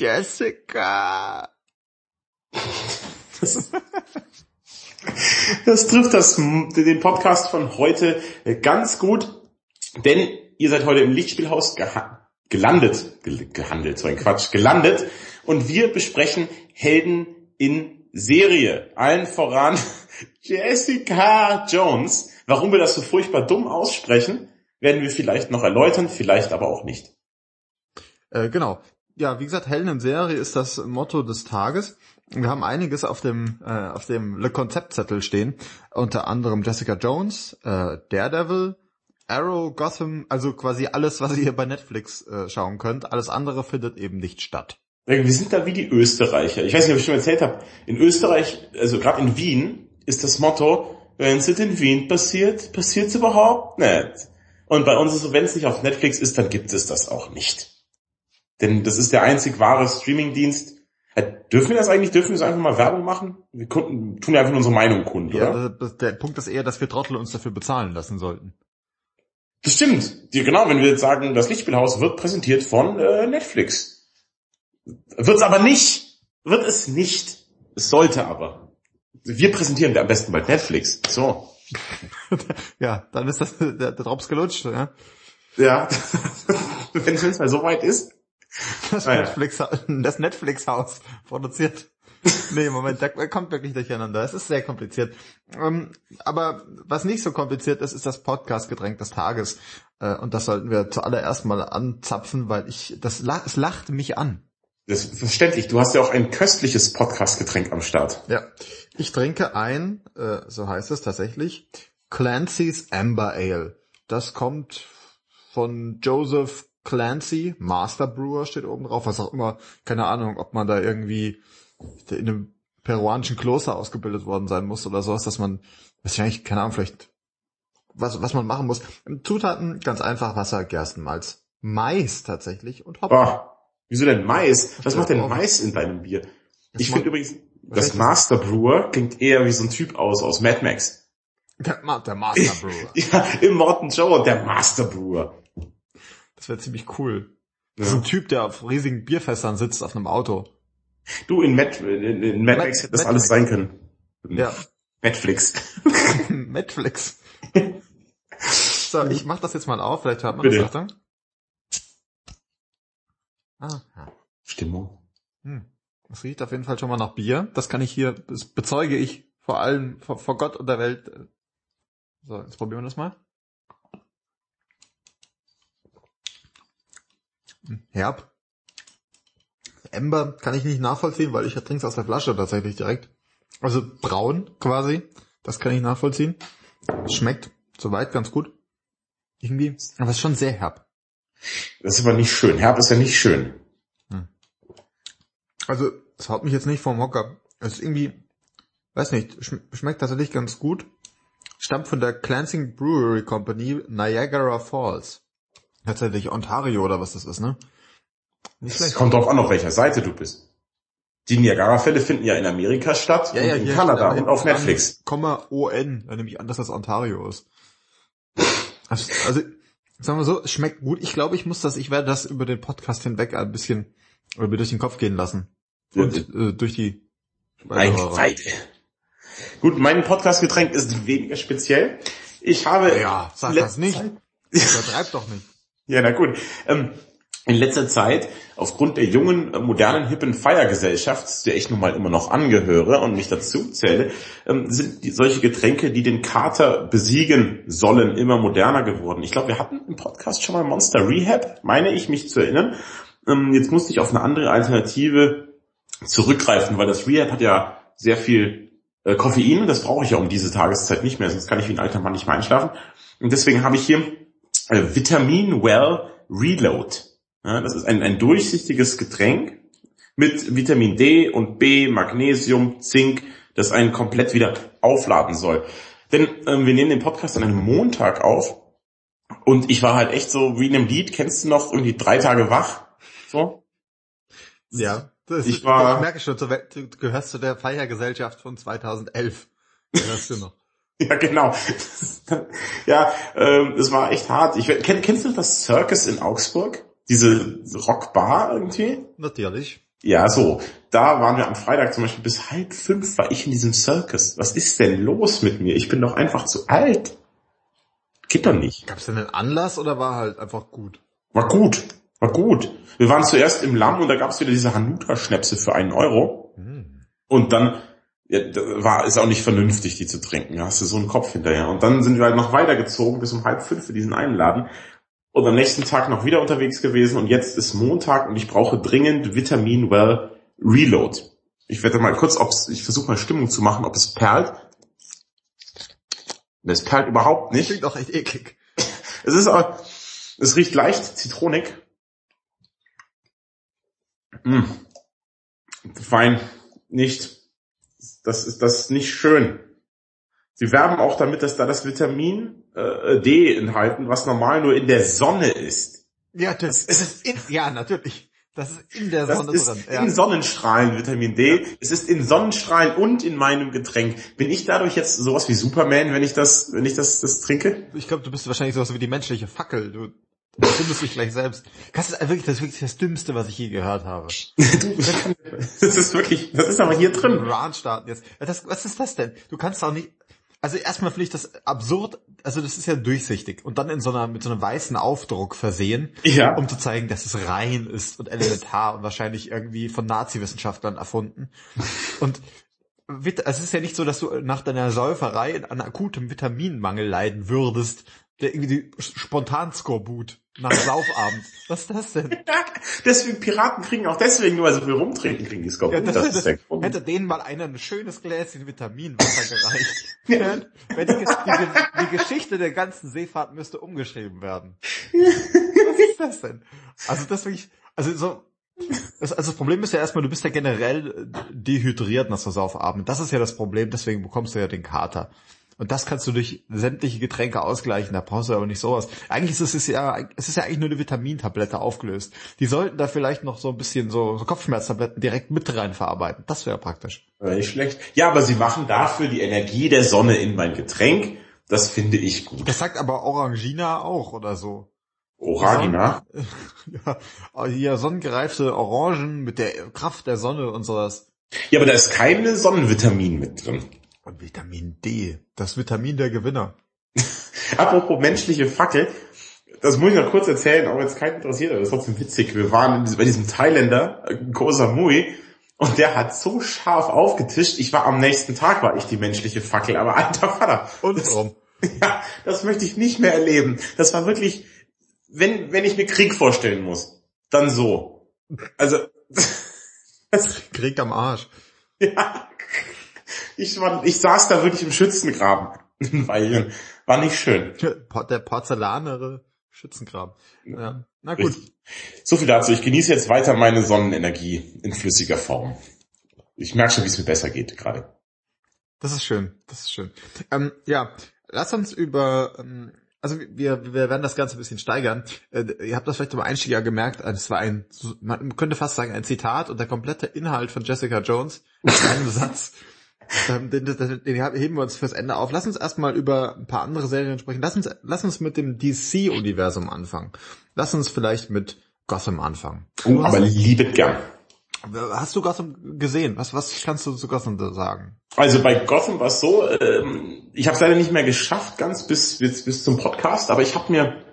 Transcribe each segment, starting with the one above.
Jessica. Das, das trifft das, den Podcast von heute ganz gut, denn ihr seid heute im Lichtspielhaus geha gelandet, ge gehandelt, so ein Quatsch, gelandet und wir besprechen Helden in Serie. Allen voran Jessica Jones. Warum wir das so furchtbar dumm aussprechen, werden wir vielleicht noch erläutern, vielleicht aber auch nicht. Äh, genau. Ja, wie gesagt, Helden in Serie ist das Motto des Tages. Wir haben einiges auf dem äh, auf dem Le Konzeptzettel stehen, unter anderem Jessica Jones, äh, Daredevil, Arrow, Gotham, also quasi alles, was ihr bei Netflix äh, schauen könnt. Alles andere findet eben nicht statt. Wir sind da wie die Österreicher. Ich weiß nicht, ob ich schon erzählt habe. In Österreich, also gerade in Wien, ist das Motto, wenn es in Wien passiert, passiert es überhaupt nicht. Und bei uns ist so, wenn es nicht auf Netflix ist, dann gibt es das auch nicht. Denn das ist der einzig wahre Streamingdienst. Äh, dürfen wir das eigentlich? Dürfen wir so einfach mal Werbung machen? Wir tun ja einfach unsere Meinung kund, ja, oder? Das, der Punkt ist eher, dass wir Trottel uns dafür bezahlen lassen sollten. Das stimmt. Ja, genau, wenn wir jetzt sagen, das Lichtspielhaus wird präsentiert von äh, Netflix. Wird es aber nicht. Wird es nicht. Es sollte aber. Wir präsentieren am besten bei Netflix. So. ja, dann ist das der, der Drops gelutscht, ja. Ja. wenn es mal so weit ist. Das ah, Netflix, das Netflix-Haus produziert. nee, Moment, da kommt wirklich durcheinander. Es ist sehr kompliziert. Ähm, aber was nicht so kompliziert ist, ist das Podcast-Getränk des Tages. Äh, und das sollten wir zuallererst mal anzapfen, weil ich, das, es lacht mich an. Das ist verständlich. Du hast ja auch ein köstliches Podcast-Getränk am Start. Ja. Ich trinke ein, äh, so heißt es tatsächlich, Clancy's Amber Ale. Das kommt von Joseph Clancy, Master Brewer steht oben drauf, was auch immer, keine Ahnung, ob man da irgendwie in einem peruanischen Kloster ausgebildet worden sein muss oder sowas, dass man, weiß ich eigentlich, keine Ahnung, vielleicht, was, was man machen muss. Zutaten, ganz einfach, Wasser, Gerstenmalz, Mais tatsächlich und Hopfen. Oh, wieso denn Mais? Was macht denn Mais in deinem Bier? Das ich finde übrigens, das Master Brewer klingt eher wie so ein Typ aus, aus Mad Max. Der, der Master Brewer. ja, im Morton Joe, der Master Brewer. Das wäre ziemlich cool. Das ist ein Typ, der auf riesigen Bierfässern sitzt auf einem Auto. Du, in, Met, in, in Mad Max hätte das alles sein können. Ja. Netflix. Netflix. so, ich mach das jetzt mal auf, vielleicht hört man Bitte. das. Achtung. Ah. Stimmung. Hm. Das riecht auf jeden Fall schon mal nach Bier. Das kann ich hier, das bezeuge ich vor allem, vor, vor Gott und der Welt. So, jetzt probieren wir das mal. Herb. Ember kann ich nicht nachvollziehen, weil ich trinke es aus der Flasche tatsächlich direkt. Also braun quasi. Das kann ich nachvollziehen. Schmeckt soweit ganz gut. Irgendwie. Aber es ist schon sehr herb. Das ist aber nicht schön. Herb ist ja nicht schön. Hm. Also, es haut mich jetzt nicht vom Hocker. Es ist irgendwie, weiß nicht, schmeckt tatsächlich ganz gut. Stammt von der Cleansing Brewery Company Niagara Falls. Tatsächlich Ontario oder was das ist, ne? Nicht schlecht. Es kommt drauf an, auf welcher Seite du bist. Die Niagara-Fälle finden ja in Amerika statt ja, ja, in Kanada und auf Netflix. Komma ON, da nehme ich an, dass das Ontario ist. Also, also, sagen wir so, es schmeckt gut. Ich glaube, ich muss das, ich werde das über den Podcast hinweg ein bisschen über durch den Kopf gehen lassen. Und äh, durch die Seite. Gut, mein Podcastgetränk ist weniger speziell. Ich habe... Ja, sag das nicht. Übertreib doch nicht. Ja, na gut. Ähm, in letzter Zeit, aufgrund der jungen, äh, modernen, hippen Feiergesellschaft, der ich nun mal immer noch angehöre und mich dazu zähle, ähm, sind die, solche Getränke, die den Kater besiegen sollen, immer moderner geworden. Ich glaube, wir hatten im Podcast schon mal Monster Rehab, meine ich mich zu erinnern. Ähm, jetzt musste ich auf eine andere Alternative zurückgreifen, weil das Rehab hat ja sehr viel äh, Koffein und das brauche ich ja um diese Tageszeit nicht mehr, sonst kann ich wie ein alter Mann nicht mehr einschlafen. Und deswegen habe ich hier äh, Vitamin Well Reload. Ja, das ist ein, ein durchsichtiges Getränk mit Vitamin D und B, Magnesium, Zink, das einen komplett wieder aufladen soll. Denn ähm, wir nehmen den Podcast an einem Montag auf und ich war halt echt so wie in einem Lied, kennst du noch irgendwie drei Tage wach? So? Ja, das ich, war, ich merke schon, du gehörst zu der Feiergesellschaft von 2011. Gehörst du noch. Ja, genau. ja, ähm, es war echt hart. Ich, kenn, kennst du das Circus in Augsburg? Diese Rockbar irgendwie? Natürlich. Ja, so. Da waren wir am Freitag zum Beispiel bis halb fünf war ich in diesem Circus. Was ist denn los mit mir? Ich bin doch einfach zu alt. Geht doch nicht. Gab es denn einen Anlass oder war halt einfach gut? War gut. War gut. Wir waren zuerst im Lamm und da gab es wieder diese Hanuta-Schnäpse für einen Euro. Hm. Und dann ja, war ist auch nicht vernünftig, die zu trinken. Da hast du so einen Kopf hinterher. Und dann sind wir halt noch weitergezogen bis um halb fünf für diesen einen Laden. Und am nächsten Tag noch wieder unterwegs gewesen. Und jetzt ist Montag und ich brauche dringend Vitamin Well Reload. Ich werde mal kurz, ob's, ich versuche mal Stimmung zu machen, ob es perlt. Es perlt überhaupt nicht. Klingt auch echt eklig. Es ist aber, es riecht leicht zitronig. Mm. Fein. Nicht. Das ist, das ist nicht schön. Sie werben auch damit, dass da das Vitamin äh, D enthalten, was normal nur in der Sonne ist. Ja, das, Das ist in, ja, natürlich. Das ist in der Das Sonne ist drin. in Sonnenstrahlen Vitamin D. Es ist in Sonnenstrahlen und in meinem Getränk. Bin ich dadurch jetzt sowas wie Superman, wenn ich das, wenn ich das, das trinke? Ich glaube, du bist wahrscheinlich sowas wie die menschliche Fackel. Du findest dich gleich selbst. Das ist wirklich das, ist wirklich das Dümmste, was ich je gehört habe. Das ist wirklich, das ist aber hier drin. Run starten jetzt. Das, was ist das denn? Du kannst doch nicht. Also erstmal finde ich das absurd, also das ist ja durchsichtig und dann in so einer, mit so einem weißen Aufdruck versehen, Ja. um zu zeigen, dass es rein ist und elementar und wahrscheinlich irgendwie von Nazi-Wissenschaftlern erfunden. Und Vit- es ist ja nicht so, dass du nach deiner Säuferei an akutem Vitaminmangel leiden würdest, der irgendwie Spontanskorbut nach Saufabend. Was ist das denn? Deswegen, Piraten kriegen auch deswegen nur, weil sie viel rumtrinken, kriegen die Skorpion. Ja, das, das das, ist der Grund. hätte denen mal einer ein schönes Gläschen Vitaminwasser gereicht. Wenn die, die, die Geschichte der ganzen Seefahrt müsste umgeschrieben werden. Was ist das denn? Also das wirklich, also so, das, also das Problem ist ja erstmal, du bist ja generell äh, dehydriert nach so Saufabend. Das ist ja das Problem, deswegen bekommst du ja den Kater. Und das kannst du durch sämtliche Getränke ausgleichen, da brauchst du aber nicht sowas. Eigentlich ist es ja, es ist ja eigentlich nur eine Vitamintablette aufgelöst. Die sollten da vielleicht noch so ein bisschen so, so Kopfschmerztabletten direkt mit rein verarbeiten. Das wäre praktisch. Äh, Nicht schlecht. Ja, aber sie machen dafür die Energie der Sonne in mein Getränk. Das finde ich gut. Das sagt aber Orangina auch oder so. Orangina. ja, hier sonnengereifte Orangen mit der Kraft der Sonne und sowas. Ja, aber da ist keine Sonnenvitamin mit drin. Und Vitamin D, das Vitamin der Gewinner. Apropos menschliche Fackel. Das muss ich noch kurz erzählen, auch wenn es keinen interessiert, aber das ist trotzdem witzig. Wir waren bei diesem Thailänder, äh, Koh Samui, und der hat so scharf aufgetischt. Ich war am nächsten Tag, war ich die menschliche Fackel, aber alter Vater. Und das, warum? ja, das möchte ich nicht mehr erleben. Das war wirklich, wenn, wenn ich mir Krieg vorstellen muss, dann so. Also, das, Krieg am Arsch. ja, ich, war, ich saß da wirklich im Schützengraben. Weil, war nicht schön. Der porzellanere Schützenkram. Ja. Na gut. Richtig. So viel dazu. Ich genieße jetzt weiter meine Sonnenenergie in flüssiger Form. Ich merke schon, wie es mir besser geht gerade. Das ist schön. Das ist schön. Ähm, ja, lass uns über, ähm, also wir, wir werden das Ganze ein bisschen steigern. Äh, ihr habt das vielleicht im Einstieg ja gemerkt, es war ein, man könnte fast sagen, ein Zitat und der komplette Inhalt von Jessica Jones in einem Satz. Den, den, den heben wir uns fürs Ende auf. Lass uns erstmal über ein paar andere Serien sprechen. Lass uns, lass uns mit dem DC-Universum anfangen. Lass uns vielleicht mit Gotham anfangen. Oh, aber liebet gern. Hast du Gotham gesehen? Was, was kannst du zu Gotham sagen? Also bei Gotham war es so, ähm, ich habe es leider nicht mehr geschafft, ganz bis, bis, bis zum Podcast, aber ich habe mir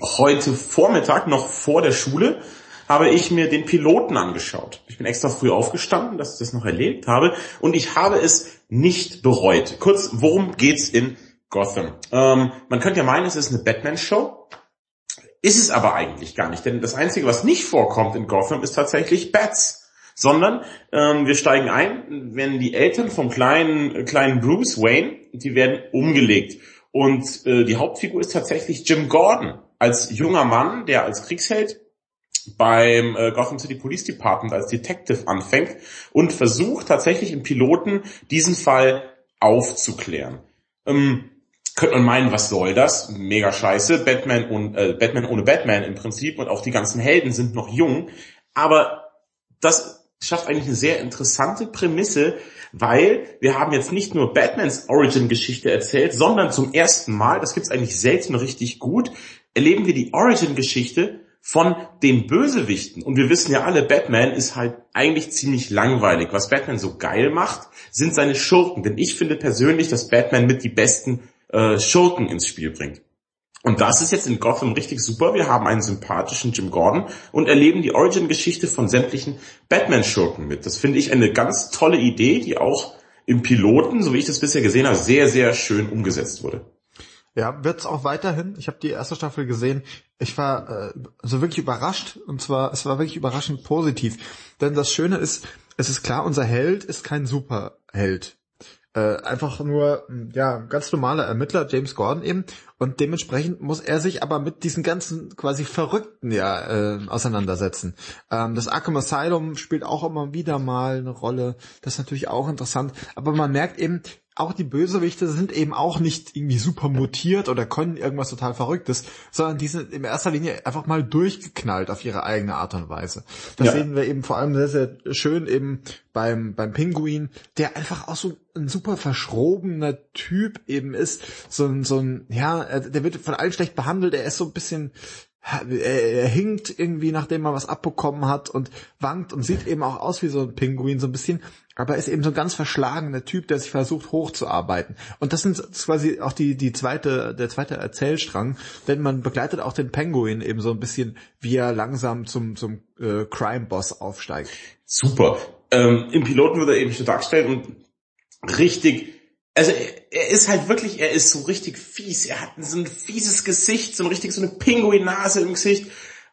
heute Vormittag, noch vor der Schule, habe ich mir den Piloten angeschaut. Ich bin extra früh aufgestanden, dass ich das noch erlebt habe und ich habe es nicht bereut. Kurz, worum geht's in Gotham? Ähm, man könnte ja meinen, es ist eine Batman-Show. Ist es aber eigentlich gar nicht, denn das Einzige, was nicht vorkommt in Gotham, ist tatsächlich Bats. Sondern ähm, wir steigen ein, wenn die Eltern vom kleinen, kleinen Bruce Wayne, die werden umgelegt. Und äh, die Hauptfigur ist tatsächlich Jim Gordon, als junger Mann, der als Kriegsheld beim äh, Gotham City Police Department als Detective anfängt und versucht tatsächlich im Piloten diesen Fall aufzuklären. Ähm, könnte man meinen, was soll das? Mega scheiße. Batman und äh, Batman ohne Batman im Prinzip und auch die ganzen Helden sind noch jung. Aber das schafft eigentlich eine sehr interessante Prämisse, weil wir haben jetzt nicht nur Batmans Origin-Geschichte erzählt, sondern zum ersten Mal, das gibt's eigentlich selten richtig gut, erleben wir die Origin-Geschichte von den Bösewichten. Und wir wissen ja alle, Batman ist halt eigentlich ziemlich langweilig. Was Batman so geil macht, sind seine Schurken. Denn ich finde persönlich, dass Batman mit die besten äh, Schurken ins Spiel bringt. Und das ist jetzt in Gotham richtig super. Wir haben einen sympathischen Jim Gordon und erleben die Origin-Geschichte von sämtlichen Batman-Schurken mit. Das finde ich eine ganz tolle Idee, die auch im Piloten, so wie ich das bisher gesehen habe, sehr, sehr schön umgesetzt wurde. Ja, wird's auch weiterhin. Ich habe die erste Staffel gesehen. Ich war äh, so wirklich überrascht und zwar es war wirklich überraschend positiv, denn das Schöne ist, es ist klar, unser Held ist kein Superheld. Äh, einfach nur ja ganz normaler Ermittler James Gordon eben und dementsprechend muss er sich aber mit diesen ganzen quasi Verrückten ja äh, auseinandersetzen. Ähm, das Arkham Asylum spielt auch immer wieder mal eine Rolle. Das ist natürlich auch interessant, aber man merkt eben, auch die Bösewichte sind eben auch nicht irgendwie super mutiert oder können irgendwas total Verrücktes, sondern die sind in erster Linie einfach mal durchgeknallt auf ihre eigene Art und Weise. Das ja. sehen wir eben vor allem sehr, sehr schön eben beim, beim Pinguin, der einfach auch so ein super verschrobener Typ eben ist. So ein, so ein, ja, der wird von allen schlecht behandelt, er ist so ein bisschen, er, hinkt irgendwie, nachdem er was abbekommen hat und wankt und sieht eben auch aus wie so ein Pinguin so ein bisschen, aber ist eben so ein ganz verschlagener Typ, der sich versucht hochzuarbeiten. Und das sind quasi auch die die zweite der zweite Erzählstrang, denn man begleitet auch den Penguin eben so ein bisschen, wie er langsam zum zum äh, Crime Boss aufsteigt. Super. Ähm, Im Piloten wird er eben schon dargestellt und richtig also er, ist halt wirklich, er ist so richtig fies. Er hat so ein fieses Gesicht, so richtig so eine Pinguin-Nase im Gesicht.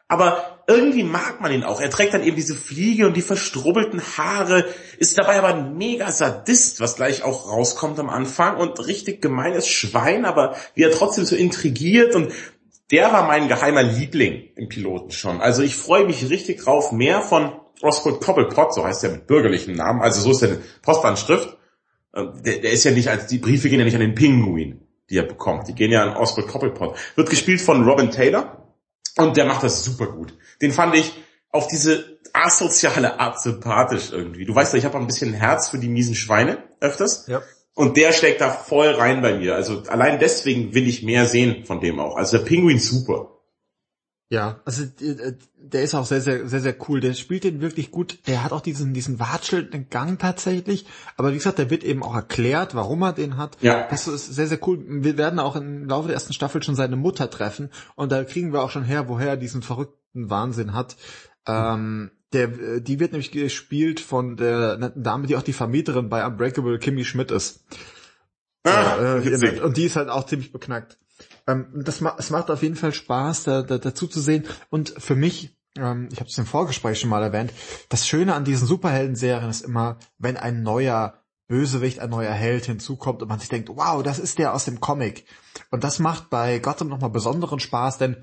Aber irgendwie mag man ihn auch. Er trägt dann eben diese Fliege und die verstrubbelten Haare, ist dabei aber ein mega Sadist, was gleich auch rauskommt am Anfang und richtig gemeines Schwein, aber wie er trotzdem so intrigiert und der war mein geheimer Liebling im Piloten schon. Also ich freue mich richtig drauf, mehr von Oswald Cobblepot, so heißt er mit bürgerlichem Namen, also so ist der Postanschrift. Ähm, der, der ist ja nicht als, die Briefe gehen ja nicht an den Pinguin, die er bekommt. Die gehen ja an Oswald Cobblepot. Wird gespielt von Robin Taylor und der macht das super gut. Den fand ich auf diese asoziale Art sympathisch irgendwie. Du weißt ja, ich habe ein bisschen Herz für die miesen Schweine öfters. Ja. Und der steckt da voll rein bei mir. Also allein deswegen will ich mehr sehen von dem auch. Also der Pinguin super. Ja, also äh, der ist auch sehr, sehr, sehr, sehr cool. Der spielt den wirklich gut. Der hat auch diesen, diesen watschelnden Gang tatsächlich. Aber wie gesagt, der wird eben auch erklärt, warum er den hat. Ja. Das ist sehr, sehr cool. Wir werden auch im Laufe der ersten Staffel schon seine Mutter treffen. Und da kriegen wir auch schon her, woher er diesen verrückten Wahnsinn hat. Ähm, der, die wird nämlich gespielt von der netten Dame, die auch die Vermieterin bei Unbreakable Kimmy Schmidt ist. Ah, äh, und die ist halt auch ziemlich beknackt. Ähm, das ma es macht auf jeden Fall Spaß, da, da, dazu zu sehen. Und für mich, ähm, ich habe es im Vorgespräch schon mal erwähnt, das Schöne an diesen Superhelden-Serien ist immer, wenn ein neuer Bösewicht, ein neuer Held hinzukommt und man sich denkt, wow, das ist der aus dem Comic. Und das macht bei Gotham nochmal besonderen Spaß, denn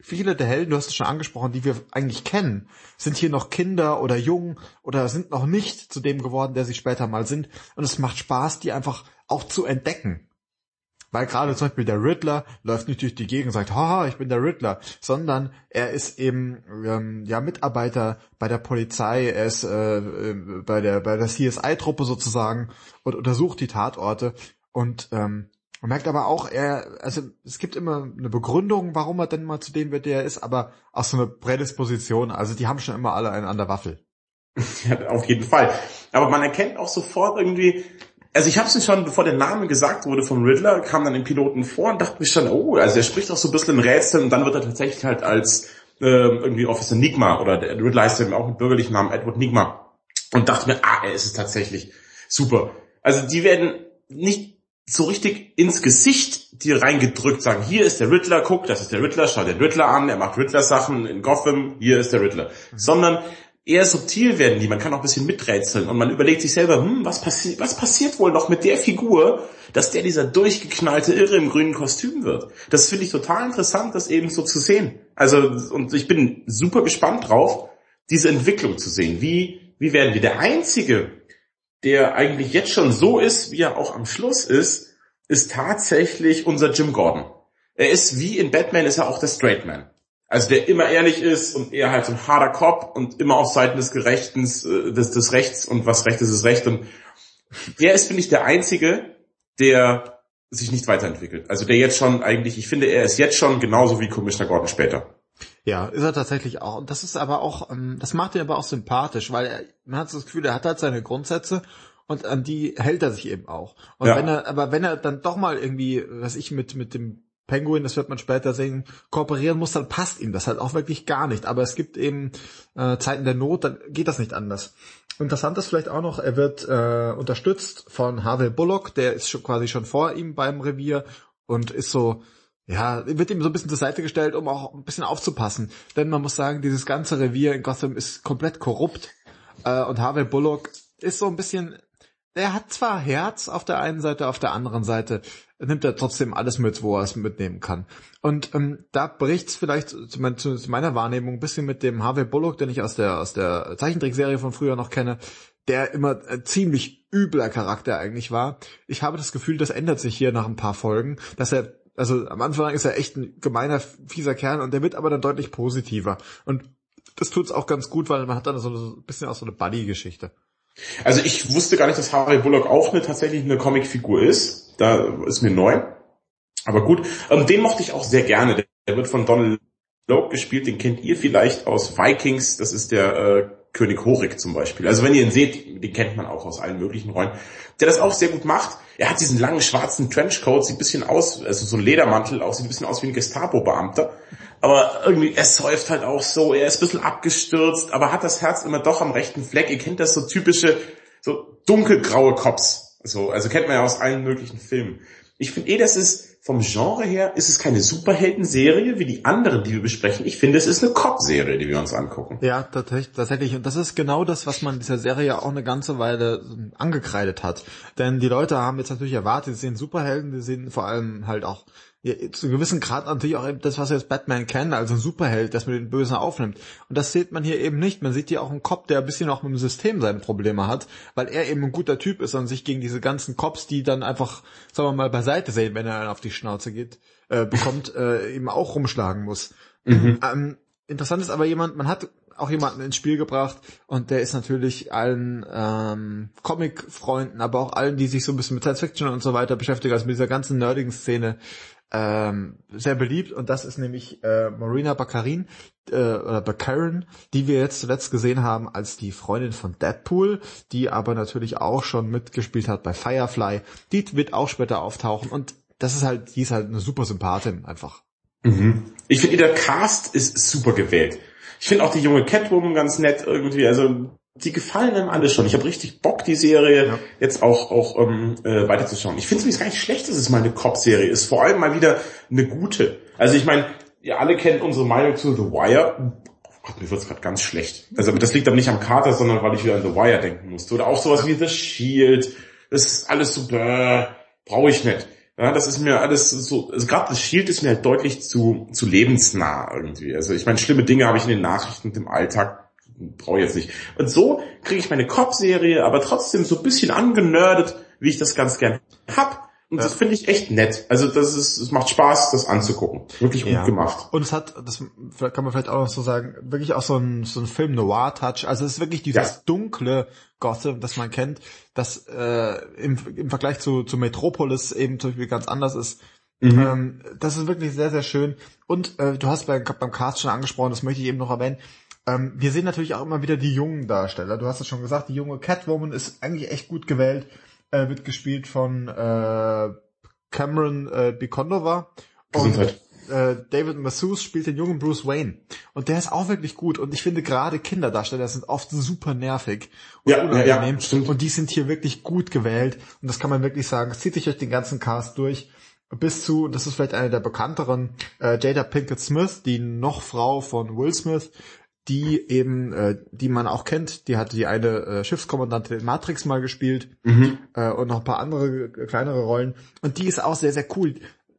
viele der Helden, du hast es schon angesprochen, die wir eigentlich kennen, sind hier noch Kinder oder jung oder sind noch nicht zu dem geworden, der sie später mal sind. Und es macht Spaß, die einfach auch zu entdecken. Weil gerade zum Beispiel der Riddler läuft nicht durch die Gegend und sagt, haha, ich bin der Riddler, sondern er ist eben ähm, ja Mitarbeiter bei der Polizei, er ist äh, äh bei der bei der CSI-Truppe sozusagen und untersucht die Tatorte und ähm, man merkt aber auch, er, also es gibt immer eine Begründung, warum er denn mal zu dem wird, der er ist, aber auch so eine Prädisposition. Also die haben schon immer alle einen an der Waffel. Ja, auf jeden Fall. Aber man erkennt auch sofort irgendwie, also ich habe es schon, bevor der Name gesagt wurde vom Riddler, kam dann im Piloten vor und dachte mir schon, oh, also er spricht auch so ein bisschen im Rätsel und dann wird er tatsächlich halt als äh, irgendwie Officer Nigma oder der Riddler heißt ja auch mit bürgerlichen Namen Edward Nigma und dachte mir, ah, er ist es tatsächlich. Super. Also die werden nicht so richtig ins Gesicht dir reingedrückt, sagen, hier ist der Riddler, guck, das ist der Riddler, schau den Riddler an, er macht Riddler-Sachen in Gotham, hier ist der Riddler. Mhm. Sondern eher subtil werden die, man kann auch ein bisschen miträtseln und man überlegt sich selber, hm, was, passi was passiert wohl noch mit der Figur, dass der dieser durchgeknallte Irre im grünen Kostüm wird. Das finde ich total interessant, das eben so zu sehen. Also, und ich bin super gespannt drauf, diese Entwicklung zu sehen. Wie, wie werden wir? Der Einzige, der eigentlich jetzt schon so ist, wie er auch am Schluss ist, ist tatsächlich unser Jim Gordon. Er ist wie in Batman ist er auch der Straight Man. Also der immer ehrlich ist und eher halt so ein harter Kopf und immer auf Seiten des Gerechtens, äh, des, des Rechts und was Recht ist, ist Recht. Und der ist, finde ich, der Einzige, der sich nicht weiterentwickelt. Also der jetzt schon eigentlich, ich finde, er ist jetzt schon genauso wie Commissioner Gordon später. Ja, ist er tatsächlich auch. Und das ist aber auch, ähm, das macht ihn aber auch sympathisch, weil er, man hat das Gefühl, er hat halt seine Grundsätze und an die hält er sich eben auch. Und Ja. wenn er, aber wenn er dann doch mal irgendwie, was ich mit, mit dem Penguin, das wird man später sehen, kooperieren muss, dann passt ihm das halt auch wirklich gar nicht. Aber es gibt eben äh, Zeiten der Not, dann geht das nicht anders. Interessant ist vielleicht auch noch, er wird äh, unterstützt von Harvey Bullock, der ist schon quasi schon vor ihm beim Revier und ist so, ja, wird ihm so ein bisschen zur Seite gestellt, um auch ein bisschen aufzupassen. Denn man muss sagen, dieses ganze Revier in Gotham ist komplett korrupt. Äh, und Harvey Bullock ist so ein bisschen, er hat zwar Herz auf der einen Seite, auf der anderen Seite nimmt er trotzdem alles mit, wo er es mitnehmen kann. Und ähm, da bricht's vielleicht zu, mein, zu meiner Wahrnehmung ein bisschen mit dem Harvey Bullock, den ich aus der aus der Zeichentrickserie von früher noch kenne, der immer ein ziemlich übler Charakter eigentlich war. Ich habe das Gefühl, das ändert sich hier nach ein paar Folgen, dass er also am Anfang ist er echt ein gemeiner, fieser Kerl und der wird aber dann deutlich positiver. Und das tut's auch ganz gut, weil man hat dann so ein bisschen auch so eine Buddy-Geschichte. Also ich wusste gar nicht, dass Harry Bullock auch eine, tatsächlich eine Comicfigur ist. Da ist mir neu. Aber gut, ähm, den mochte ich auch sehr gerne. Der, wird von Donald Logue gespielt, den kennt ihr vielleicht aus Vikings. Das ist der äh, König Horik zum Beispiel. Also wenn ihr ihn seht, den kennt man auch aus allen möglichen Rollen. Der das auch sehr gut macht. Er hat diesen langen schwarzen Trenchcoat, sieht ein bisschen aus, also so ein Ledermantel, auch sieht ein bisschen aus wie ein Gestapo-Beamter. Aber irgendwie, er säuft halt auch so, er ist ein bisschen abgestürzt, aber hat das Herz immer doch am rechten Fleck. Ihr kennt das so typische, so dunkelgraue Cops. So, also kennt man ja aus allen möglichen Filmen. Ich finde eh, das ist, vom Genre her, ist es keine Superhelden-Serie wie die anderen, die wir besprechen. Ich finde, es ist eine Cop-Serie, die wir uns angucken. Ja, tatsächlich. Und das ist genau das, was man dieser Serie ja auch eine ganze Weile angekreidet hat. Denn die Leute haben jetzt natürlich erwartet, sie sehen Superhelden, sie sehen vor allem halt auch ja, zu einem gewissen Grad natürlich auch eben das, was wir jetzt Batman kennen, also ein Superheld, das mit den Bösen aufnimmt. Und das sieht man hier eben nicht. Man sieht hier auch einen Cop, der ein bisschen auch mit dem System seine Probleme hat, weil er eben ein guter Typ ist und sich gegen diese ganzen Cops, die dann einfach, sagen wir mal, beiseite sehen, wenn er auf die Schnauze geht, äh, bekommt, äh, eben auch rumschlagen muss. Ähm, interessant ist aber jemand, man hat auch jemanden ins Spiel gebracht und der ist natürlich allen ähm, Comic-Freunden, aber auch allen, die sich so ein bisschen mit Science Fiction und so weiter beschäftigen, also mit dieser ganzen nerdigen Szene, ähm, sehr beliebt und das ist nämlich äh, Marina Baccarin äh, oder Baccarin, die wir jetzt zuletzt gesehen haben als die Freundin von Deadpool, die aber natürlich auch schon mitgespielt hat bei Firefly. Die wird auch später auftauchen und das ist halt, die ist halt eine super Sympathin einfach. Ich finde, der Cast ist super gewählt. Ich finde auch die junge Catwoman ganz nett irgendwie. Also die gefallen einem alle schon. Ich habe richtig Bock, die Serie Ja. jetzt auch auch ähm, äh, weiterzuschauen. Ich finde es übrigens gar nicht schlecht, dass es mal eine Cop-Serie ist. Vor allem mal wieder eine gute. Also ich meine, ihr alle kennt unsere Meinung zu The Wire. Oh Gott, mir wird's gerade ganz schlecht. Also das liegt aber nicht am Kater, sondern weil ich wieder an The Wire denken musste. Oder auch sowas wie The Shield. Das ist alles so, bäh, brauche ich nicht. Ja, das ist mir alles so, also gerade das Shield ist mir halt deutlich zu, zu lebensnah irgendwie. Also ich meine, schlimme Dinge habe ich in den Nachrichten und im Alltag, brauche ich jetzt nicht. Und so kriege ich meine Cop-Serie, aber trotzdem so ein bisschen angenördet, wie ich das ganz gern hab. Und das finde ich echt nett. Also das ist, es macht Spaß, das anzugucken. Wirklich gut Ja. gemacht. Und es hat, das kann man vielleicht auch noch so sagen, wirklich auch so ein, so ein Film Noir-Touch. Also es ist wirklich dieses Ja. dunkle Gotham, das man kennt, das äh, im, im Vergleich zu, zu Metropolis eben zum Beispiel ganz anders ist. Ähm, das ist wirklich sehr, sehr schön. Und äh, du hast bei, beim Cast schon angesprochen, das möchte ich eben noch erwähnen. Ähm, wir sehen natürlich auch immer wieder die jungen Darsteller. Du hast es schon gesagt, die junge Catwoman ist eigentlich echt gut gewählt. Äh, wird gespielt von äh, Cameron äh, Bikondova. Gesundheit. äh, David Massouz spielt den jungen Bruce Wayne. Und der ist auch wirklich gut. Und ich finde gerade Kinderdarsteller sind oft super nervig und Ja, ja, ja, stimmt. Und die sind hier wirklich gut gewählt. Und das kann man wirklich sagen. Es zieht sich durch den ganzen Cast durch. Bis zu, und das ist vielleicht eine der bekannteren, äh, Jada Pinkett Smith, die noch Frau von Will Smith, die eben, äh, die man auch kennt, die hat die eine äh, Schiffskommandantin in Matrix mal gespielt äh, und noch ein paar andere kleinere Rollen. Und die ist auch sehr, sehr cool.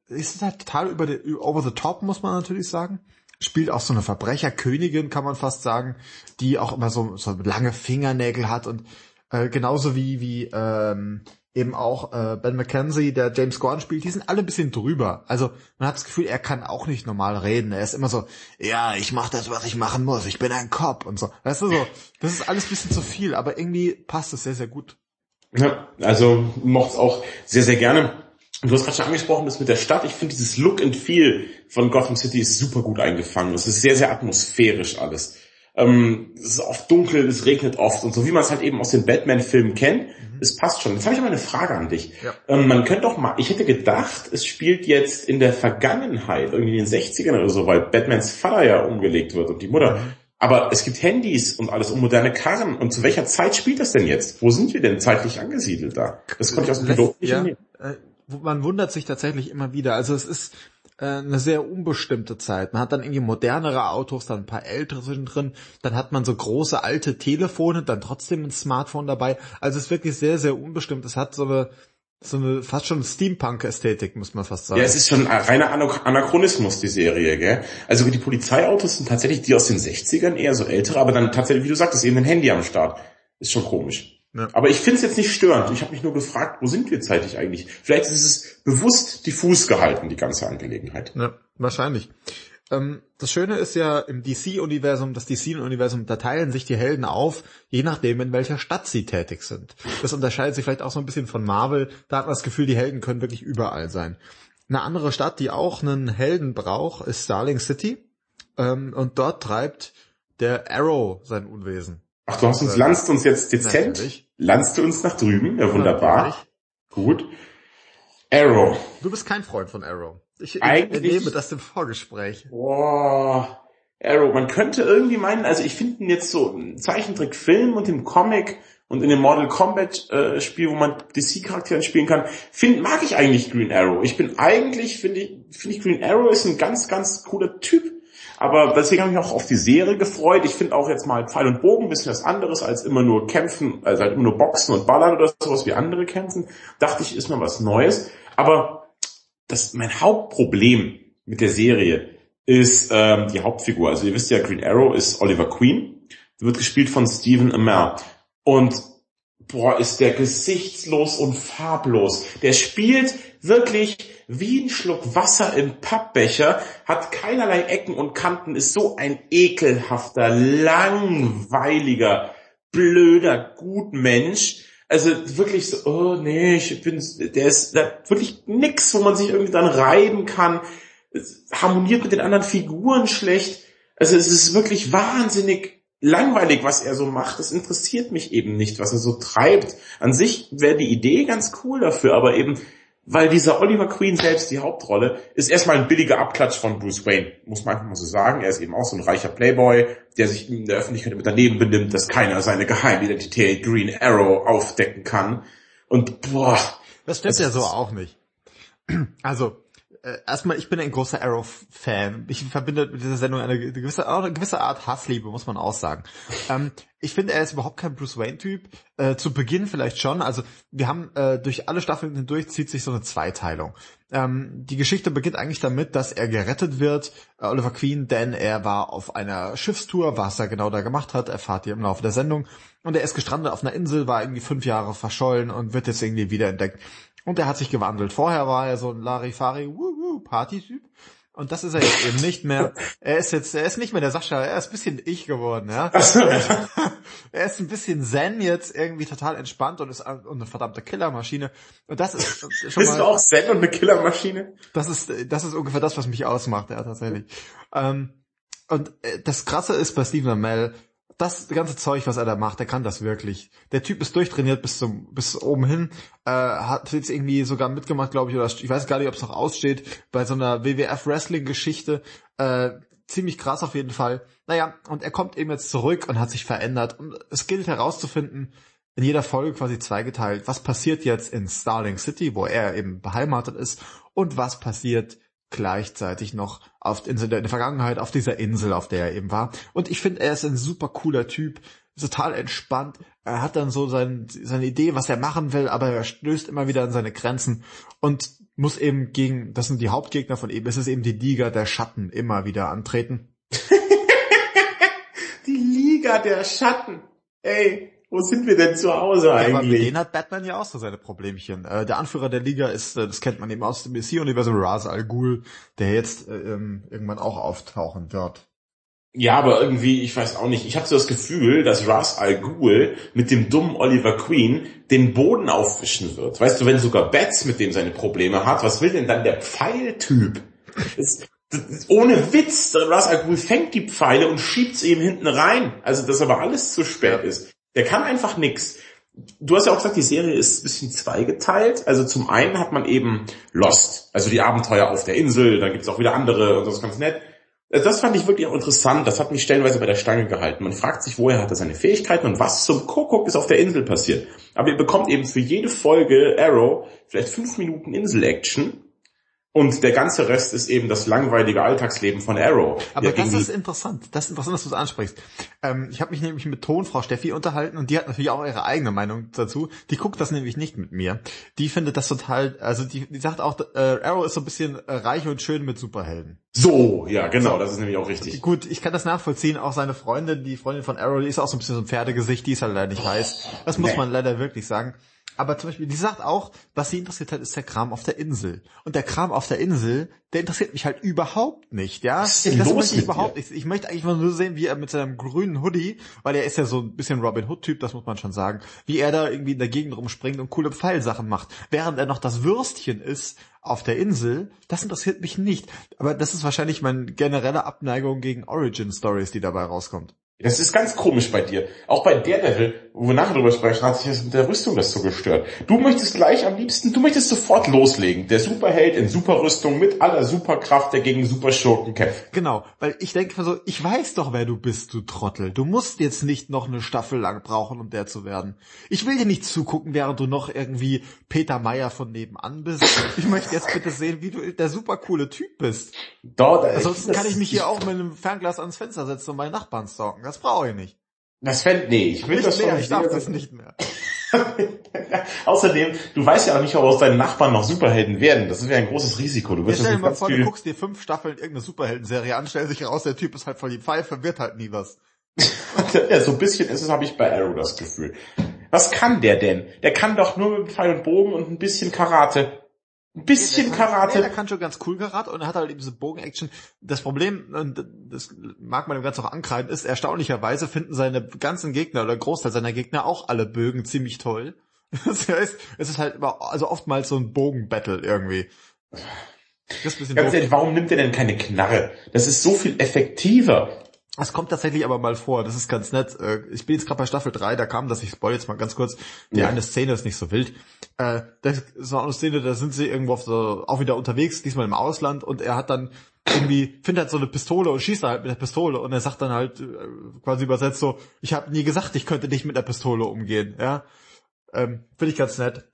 Ist halt total über the, over the top, muss man natürlich sagen. Spielt auch so eine Verbrecherkönigin, kann man fast sagen, die auch immer so, so lange Fingernägel hat und äh, genauso wie, wie ähm, eben auch äh, Ben McKenzie, der James Gordon spielt, die sind alle ein bisschen drüber. Also man hat das Gefühl, er kann auch nicht normal reden. Er ist immer so, ja, ich mache das, was ich machen muss. Ich bin ein Cop und so. Weißt du so, das ist alles ein bisschen zu viel, aber irgendwie passt es sehr, sehr gut. Ja, also mochte es auch sehr, sehr gerne. du hast gerade schon angesprochen, das mit der Stadt. Ich finde dieses Look and Feel von Gotham City ist super gut eingefangen. Es ist sehr, sehr atmosphärisch alles. Ähm, es ist oft dunkel, es regnet oft und so, wie man es halt eben aus den Batman-Filmen kennt. Es passt schon. Jetzt habe ich aber eine Frage an dich. Ja. Ähm, man könnte doch mal, ich hätte gedacht, es spielt jetzt in der Vergangenheit, irgendwie in den 60ern oder so, weil Batmans Vater ja umgelegt wird und die Mutter. Mhm. Aber es gibt Handys und alles und moderne Karren. Und zu welcher Zeit spielt das denn jetzt? Wo sind wir denn zeitlich angesiedelt da? Das konnte ich aus dem Pilot nicht ja, Man wundert sich tatsächlich immer wieder. Also es ist eine sehr unbestimmte Zeit. Man hat dann irgendwie modernere Autos, dann ein paar ältere sind drin, dann hat man so große alte Telefone, dann trotzdem ein Smartphone dabei. Also es ist wirklich sehr, sehr unbestimmt. Es hat so eine so eine fast schon Steampunk-Ästhetik, muss man fast sagen. Ja, es ist schon ein reiner Anachronismus, die Serie, gell? Also die Polizeiautos sind tatsächlich die aus den 60ern, eher so ältere, aber dann tatsächlich, wie du sagtest, eben ein Handy am Start. Ist schon komisch. Ja. Aber ich finde es jetzt nicht störend. Ich habe mich nur gefragt, wo sind wir zeitlich eigentlich? Vielleicht ist es bewusst diffus gehalten, die ganze Angelegenheit. Ja, wahrscheinlich. Ähm, das Schöne ist ja im DC-Universum, das DC-Universum, da teilen sich die Helden auf, je nachdem, in welcher Stadt sie tätig sind. Das unterscheidet sich vielleicht auch so ein bisschen von Marvel. Da hat man das Gefühl, die Helden können wirklich überall sein. Eine andere Stadt, die auch einen Helden braucht, ist Starling City. Ähm, und dort treibt der Arrow sein Unwesen. Ach, du hast uns, landst uns jetzt dezent? Natürlich. Landst du uns nach drüben? Ja, wunderbar. Natürlich. Gut. Arrow. Du bist kein Freund von Arrow. Ich Eigentlich, entnehme das im Vorgespräch. Boah. Arrow, man könnte irgendwie meinen, also ich finde ihn jetzt so im Zeichentrickfilm und im Comic und in dem Mortal Kombat äh, Spiel, wo man DC-Charakteren spielen kann, find, mag ich eigentlich Green Arrow. Ich bin eigentlich, finde ich, finde ich Green Arrow ist ein ganz, ganz cooler Typ. Aber deswegen habe ich mich auch auf die Serie gefreut. Ich finde auch jetzt mal Pfeil und Bogen ein bisschen was anderes als immer nur kämpfen, also halt immer nur Boxen und Ballern oder sowas wie andere kämpfen. Dachte ich, ist mal was Neues. Aber das, mein Hauptproblem mit der Serie ist ähm, die Hauptfigur. Also ihr wisst ja, Green Arrow ist Oliver Queen. Der wird gespielt von Stephen Amell. Und boah, ist der gesichtslos und farblos. Der spielt wirklich wie ein Schluck Wasser im Pappbecher, hat keinerlei Ecken und Kanten, ist so ein ekelhafter, langweiliger, blöder Gutmensch. Also wirklich so, oh nee, ich bin, der ist da wirklich nix, wo man sich irgendwie dann reiben kann. Harmoniert mit den anderen Figuren schlecht. Also es ist wirklich wahnsinnig langweilig, was er so macht. Das interessiert mich eben nicht, was er so treibt. An sich wäre die Idee ganz cool dafür, aber eben weil dieser Oliver Queen selbst die Hauptrolle ist erstmal ein billiger Abklatsch von Bruce Wayne, muss man einfach mal so sagen. Er ist eben auch so ein reicher Playboy, der sich in der Öffentlichkeit mit daneben benimmt, dass keiner seine Geheimidentität Green Arrow aufdecken kann. Und boah. Das stimmt ja so auch nicht. Also, äh, erstmal, ich bin ein großer Arrow-Fan. Ich verbinde mit dieser Sendung eine gewisse, eine gewisse Art Hassliebe, muss man auch sagen. Ähm, ich finde, er ist überhaupt kein Bruce Wayne-Typ. Äh, zu Beginn vielleicht schon. Also wir haben äh, durch alle Staffeln hindurch zieht sich so eine Zweiteilung. Ähm, die Geschichte beginnt eigentlich damit, dass er gerettet wird, äh, Oliver Queen, denn er war auf einer Schiffstour, was er genau da gemacht hat, erfahrt ihr im Laufe der Sendung. Und er ist gestrandet auf einer Insel, war irgendwie fünf Jahre verschollen und wird jetzt irgendwie wiederentdeckt. Und er hat sich gewandelt. Vorher war er so ein Larifari Party-Typ. Und das ist er jetzt eben nicht mehr. Er ist jetzt, er ist nicht mehr der Sascha, er ist ein bisschen ich geworden, ja. er ist ein bisschen Zen jetzt, irgendwie total entspannt und ist eine verdammte Killermaschine. Und das ist schon Bist mal, du auch Zen und eine Killermaschine? Das ist, das ist ungefähr das, was mich ausmacht, ja, tatsächlich. Ähm, und äh, das Krasse ist bei Stephen Amell, das ganze Zeug, was er da macht, der kann das wirklich. Der Typ ist durchtrainiert bis zum bis oben hin, äh, hat jetzt irgendwie sogar mitgemacht, glaube ich, oder ich weiß gar nicht, ob es noch aussteht, bei so einer WWF Wrestling Geschichte. Äh, ziemlich krass auf jeden Fall. Naja, und er kommt eben jetzt zurück und hat sich verändert. Und es gilt herauszufinden, in jeder Folge quasi zweigeteilt, was passiert jetzt in Starling City, wo er eben beheimatet ist, und was passiert gleichzeitig noch auf, in der Vergangenheit auf dieser Insel, auf der er eben war. Und ich finde, er ist ein super cooler Typ, total entspannt. Er hat dann so sein, seine Idee, was er machen will, aber er stößt immer wieder an seine Grenzen und muss eben gegen, das sind die Hauptgegner von ihm, es ist eben die Liga der Schatten immer wieder antreten. die Liga der Schatten. Ey, wo sind wir denn zu Hause eigentlich? Ja, aber mit denen hat Batman ja auch so seine Problemchen. Äh, der Anführer der Liga ist, äh, das kennt man eben aus dem DC-Universum, Ra's al Ghul, der jetzt äh, ähm, irgendwann auch auftauchen wird. Ja, aber irgendwie, ich weiß auch nicht, ich habe so das Gefühl, dass Ras Al Ghul mit dem dummen Oliver Queen den Boden aufwischen wird. Weißt du, wenn sogar Bats mit dem seine Probleme hat, was will denn dann der Pfeiltyp? Das, das, ohne Witz, Ras Al Ghul fängt die Pfeile und schiebt sie ihm hinten rein. Also, dass aber alles zu spät ist. Der kann einfach nix. Du hast ja auch gesagt, die Serie ist ein bisschen zweigeteilt. Also zum einen hat man eben Lost, also die Abenteuer auf der Insel, dann gibt's auch wieder andere und das ist ganz nett. Äh, das fand ich wirklich auch interessant. Das hat mich stellenweise bei der Stange gehalten. Man fragt sich, woher hat er seine Fähigkeiten und was zum Kuckuck ist auf der Insel passiert. Aber ihr bekommt eben für jede Folge Arrow vielleicht fünf Minuten Insel-Action und der ganze Rest ist eben das langweilige Alltagsleben von Arrow. Aber das ist interessant. Das ist interessant, dass du es ansprichst. Ähm, ich habe mich nämlich mit Tonfrau Steffi unterhalten und die hat natürlich auch ihre eigene Meinung dazu. Die guckt das nämlich nicht mit mir. Die findet das total, also die, die sagt auch, äh, Arrow ist so ein bisschen äh, reich und schön mit Superhelden. So, ja, genau, so. das ist nämlich auch richtig. Gut, ich kann das nachvollziehen. Auch seine Freundin, die Freundin von Arrow, die ist auch so ein bisschen so ein Pferdegesicht, die ist halt leider nicht weiß. Das muss nee. man leider wirklich sagen. Aber zum Beispiel, die sagt auch, was sie interessiert hat, ist der Kram auf der Insel. Und der Kram auf der Insel, der interessiert mich halt überhaupt nicht, ja. Was ist denn das möchte ich überhaupt nicht. Ich möchte eigentlich nur sehen, wie er mit seinem grünen Hoodie, weil er ist ja so ein bisschen Robin Hood-Typ, das muss man schon sagen, wie er da irgendwie in der Gegend rumspringt und coole Pfeilsachen macht. Während er noch das Würstchen ist auf der Insel, das interessiert mich nicht. Aber das ist wahrscheinlich meine generelle Abneigung gegen Origin Stories, die dabei rauskommt. Das ist ganz komisch bei dir. Auch bei Daredevil, wo wir nachher drüber sprechen, hat sich das mit der Rüstung das so gestört. Du möchtest gleich am liebsten, du möchtest sofort loslegen. Der Superheld in Superrüstung mit aller Superkraft, der gegen Superschurken kämpft. Genau, weil ich denke so, ich weiß doch, wer du bist, du Trottel. Du musst jetzt nicht noch eine Staffel lang brauchen, um der zu werden. Ich will dir nicht zugucken, während du noch irgendwie Peter Meyer von nebenan bist. Ich möchte jetzt bitte sehen, wie du der super coole Typ bist. Dort, Ansonsten kann ich mich hier auch mit einem Fernglas ans Fenster setzen und meinen Nachbarn stalken. Das brauche ich nicht. Das fände, nee, ich will nicht das mehr, schon. Ich darf das nicht mehr. Außerdem, du weißt ja auch nicht, ob aus deinen Nachbarn noch Superhelden werden. Das ist ja ein großes Risiko. Du wirst ja, stell dir mal vor, du guckst dir fünf Staffeln irgendeine Superhelden-Serie an, stellt sich raus, der Typ ist halt voll die Pfeife, wird halt nie was. ja, so ein bisschen ist es, habe ich bei Arrow das Gefühl. Was kann der denn? Der kann doch nur mit Pfeil und Bogen und ein bisschen Karate. Ein bisschen der kann, Karate. Nee, der kann schon ganz cool Karate und er hat halt eben diese Bogen-Action. Das Problem, und das mag man dem Ganzen auch ankreiden, ist, erstaunlicherweise finden seine ganzen Gegner oder Großteil seiner Gegner auch alle Bögen ziemlich toll. Das heißt, es ist halt immer, also oftmals so ein Bogen-Battle irgendwie. Das ist ein bisschen Ganz ehrlich, warum nimmt er denn keine Knarre? Das ist so viel effektiver. Es kommt tatsächlich aber mal vor, das ist ganz nett. Äh, ich bin jetzt gerade bei Staffel 3, da kam das, ich spoil jetzt mal ganz kurz, die ja. eine Szene ist nicht so wild. Äh, das ist eine Szene, da sind sie irgendwo auf so, auch wieder unterwegs, diesmal im Ausland, und er hat dann irgendwie, findet halt so eine Pistole und schießt halt mit der Pistole und er sagt dann halt äh, quasi übersetzt so, ich habe nie gesagt, ich könnte nicht mit der Pistole umgehen, ja. Ähm, Finde ich ganz nett.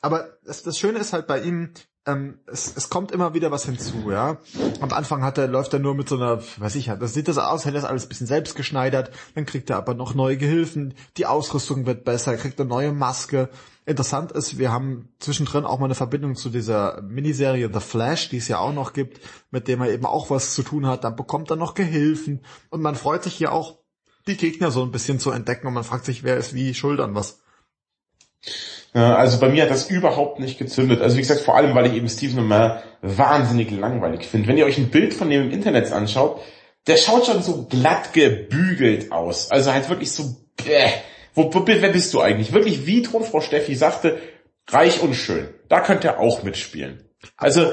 Aber das, das Schöne ist halt bei ihm, ähm, es, es kommt immer wieder was hinzu, ja. Am Anfang hat er, läuft er nur mit so einer, weiß ich, das sieht das aus, hätte das alles ein bisschen selbst geschneidert, dann kriegt er aber noch neue Gehilfen, die Ausrüstung wird besser, kriegt eine neue Maske. Interessant ist, wir haben zwischendrin auch mal eine Verbindung zu dieser Miniserie The Flash, die es ja auch noch gibt, mit dem er eben auch was zu tun hat, dann bekommt er noch Gehilfen und man freut sich hier auch, die Gegner so ein bisschen zu entdecken und man fragt sich, wer ist wie schuld an was. Also bei mir hat das überhaupt nicht gezündet. Also wie gesagt, vor allem, weil ich eben Stephen Amell wahnsinnig langweilig finde. Wenn ihr euch ein Bild von dem im Internet anschaut, der schaut schon so glatt gebügelt aus. Also halt wirklich so, bäh. Wo, wo, wer bist du eigentlich? Wirklich, wie Tonfrau Steffi sagte, reich und schön. Da könnt ihr auch mitspielen. Also,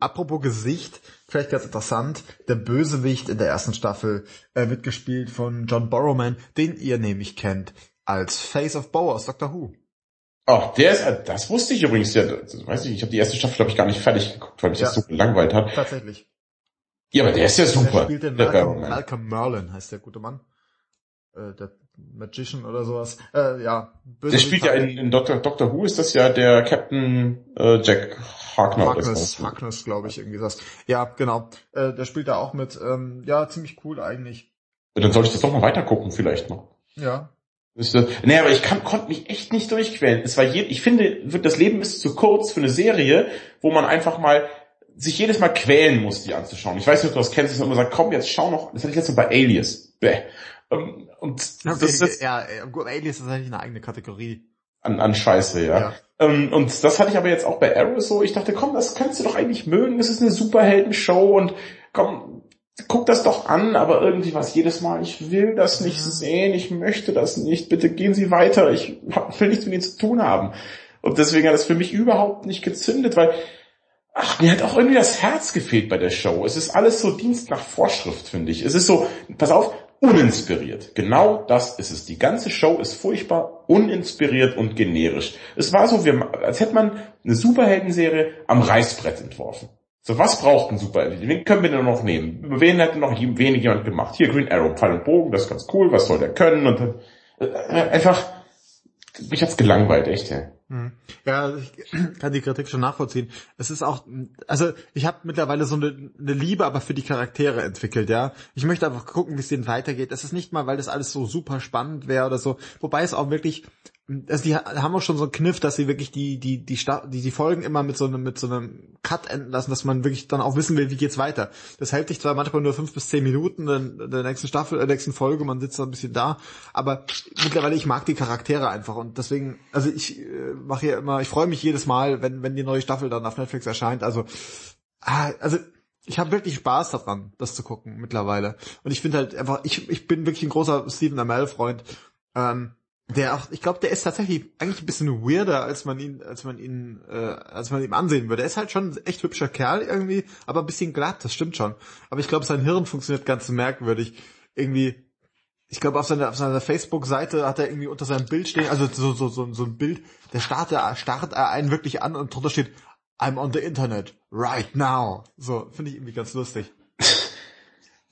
Apropos Gesicht, vielleicht ganz interessant, der Bösewicht in der ersten Staffel äh, wird gespielt von John Borrowman, den ihr nämlich kennt als Face of Bow aus Doctor Who. Oh, der ist, das wusste ich übrigens ja, das weiß ich, ich habe die erste Staffel, glaube ich, gar nicht fertig geguckt, weil mich ja. das so gelangweilt hat. Tatsächlich. Ja, aber der ist ja super. Der spielt den Malcolm, Malcolm Merlin, heißt der gute Mann. Äh, der Magician oder sowas. Äh, ja. Der spielt ja in, in Doctor, Doctor Who ist das ja der Captain äh, Jack Harkness. Harkness, Harkness glaube ich, irgendwie das. Ja, genau. Äh, der spielt da auch mit. Ähm, ja, ziemlich cool eigentlich. Dann soll ich das doch mal weiter gucken, vielleicht noch. Ja, Nee, aber ich kann, konnte mich echt nicht durchquälen. Es war je, ich finde, das Leben ist zu kurz für eine Serie, wo man einfach mal sich jedes Mal quälen muss, die anzuschauen. Ich weiß nicht, ob du das kennst, dass man immer sagt, komm, jetzt schau noch, das hatte ich letztens bei Alias. Bäh. Ähm, und okay, das, das, ja, gut, Alias ist eigentlich eine eigene Kategorie. An, an Scheiße, ja. ja. Ähm, und das hatte ich aber jetzt auch bei Arrow so. Ich dachte, komm, das kannst du doch eigentlich mögen. Das ist eine Superheldenshow und komm, guck das doch an, aber irgendwie was jedes Mal, ich will das nicht sehen, ich möchte das nicht, bitte gehen Sie weiter, ich will nichts mit Ihnen zu tun haben. Und deswegen hat das für mich überhaupt nicht gezündet, weil ach, mir hat auch irgendwie das Herz gefehlt bei der Show. Es ist alles so Dienst nach Vorschrift, finde ich. Es ist so, pass auf, uninspiriert. Genau das ist es. Die ganze Show ist furchtbar uninspiriert und generisch. Es war so, als hätte man eine Superheldenserie am Reißbrett entworfen. So, was braucht ein Superhelden? Wen können wir denn noch nehmen? Wen hätte noch wenig jemand gemacht? Hier Green Arrow, Pfeil und Bogen, das ist ganz cool, was soll der können? Und dann, äh, einfach, mich hat's gelangweilt, echt, ja. Hm. Ja, ich kann die Kritik schon nachvollziehen. Es ist auch, also ich habe mittlerweile so eine, eine, Liebe aber für die Charaktere entwickelt, ja. Ich möchte einfach gucken, wie es denen weitergeht. Es ist nicht mal, weil das alles so super spannend wäre oder so. Wobei es auch wirklich also die haben auch schon so einen Kniff, dass sie wirklich die die die die, die Folgen immer mit so einem mit so einem Cut enden lassen, dass man wirklich dann auch wissen will, wie geht's weiter. Das hält sich zwar manchmal nur fünf bis zehn Minuten in der nächsten Staffel, der nächsten Folge, man sitzt da ein bisschen da, aber mittlerweile ich mag die Charaktere einfach und deswegen, also ich äh, mache ja immer, ich freue mich jedes Mal, wenn wenn die neue Staffel dann auf Netflix erscheint. Also ah, also ich habe wirklich Spaß daran, das zu gucken mittlerweile. Und ich finde halt einfach, ich ich bin wirklich ein großer Stephen Amell Freund. Ähm, der auch, ich glaube, der ist tatsächlich eigentlich ein bisschen weirder, als man ihn, als man ihn, äh, als man ihm ansehen würde. Er ist halt schon ein echt hübscher Kerl irgendwie, aber ein bisschen glatt, das stimmt schon. Aber ich glaube, sein Hirn funktioniert ganz merkwürdig. Irgendwie, ich glaube, auf seiner, auf seiner Facebook-Seite hat er irgendwie unter seinem Bild stehen, also so, so, so, so ein Bild, der startet, startet er einen wirklich an und drunter steht, I'm on the Internet, right now. So, finde ich irgendwie ganz lustig.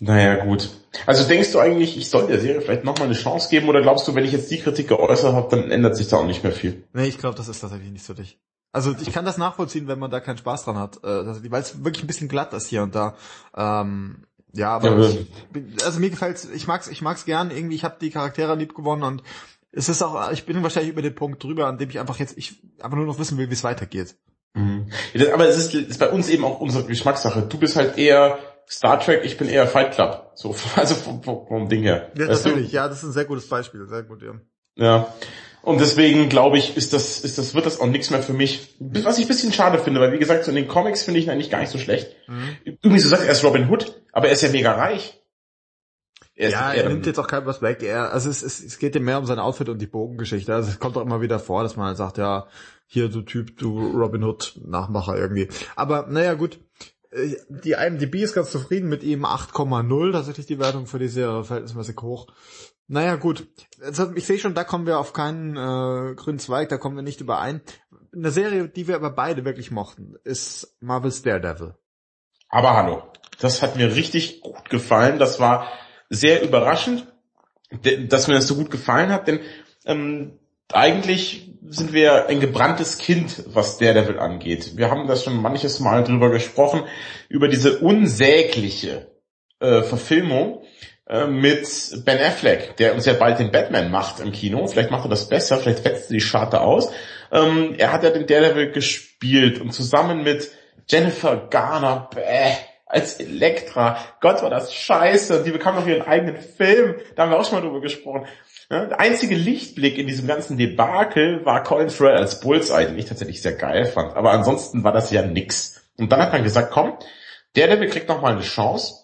Naja, gut. Also denkst du eigentlich, ich soll der Serie vielleicht nochmal eine Chance geben oder glaubst du, wenn ich jetzt die Kritik geäußert habe, dann ändert sich da auch nicht mehr viel? Nee, ich glaube, das ist tatsächlich nicht für dich. Also ich kann das nachvollziehen, wenn man da keinen Spaß dran hat, äh, weil es wirklich ein bisschen glatt ist hier und da. Ähm, ja, aber ja, ich, also mir gefällt's, ich mag's, ich mag's gern. Irgendwie, ich habe die Charaktere lieb gewonnen und es ist auch, ich bin wahrscheinlich über den Punkt drüber, an dem ich einfach jetzt, ich einfach nur noch wissen will, wie es weitergeht. Mhm. aber es ist, ist bei uns eben auch unsere Geschmackssache. Du bist halt eher Star Trek, ich bin eher Fight Club. So, also vom, vom, Ding her. Ja, natürlich. Du? Ja, das ist ein sehr gutes Beispiel. Sehr gut, ja. Ja. Und deswegen glaube ich, ist das, ist das, wird das auch nichts mehr für mich. Was ich ein bisschen schade finde, weil wie gesagt, so in den Comics finde ich ihn eigentlich gar nicht so schlecht. Mhm. Übrigens, du sagst, er ist Robin Hood, aber er ist ja mega reich. Er ja, er nimmt jetzt auch kein was weg. Er, also es, es, es geht ihm mehr um sein Outfit und die Bogengeschichte. Also es kommt auch immer wieder vor, dass man halt sagt, ja, hier du Typ, du Robin Hood Nachmacher irgendwie. Aber naja, gut. Äh, die IMDb ist ganz zufrieden mit ihm 8,0, tatsächlich die Wertung für die Serie verhältnismäßig hoch. Naja, gut. Ich sehe schon, da kommen wir auf keinen äh, grünen Zweig, da kommen wir nicht überein. Eine Serie, die wir aber beide wirklich mochten, ist Marvel's Daredevil. Aber hallo, das hat mir richtig gut gefallen. Das war sehr überraschend, dass mir das so gut gefallen hat, denn ähm, eigentlich sind wir ein gebranntes Kind, was Daredevil angeht. Wir haben das schon manches Mal drüber gesprochen, über diese unsägliche äh, Verfilmung äh, mit Ben Affleck, der uns ja bald den Batman macht im Kino. Vielleicht macht er das besser, vielleicht wetzt er die Scharte aus. Ähm, er hat ja den Daredevil gespielt und zusammen mit Jennifer Garner, bäh, als Elektra. Gott, war das scheiße. Die bekam noch ihren eigenen Film. Da haben wir auch schon mal drüber gesprochen. Der einzige Lichtblick in diesem ganzen Debakel war Colin Farrell als Bullseye, den ich tatsächlich sehr geil fand. Aber ansonsten war das ja nix. Und dann hat man gesagt, komm, der Devil kriegt noch mal eine Chance.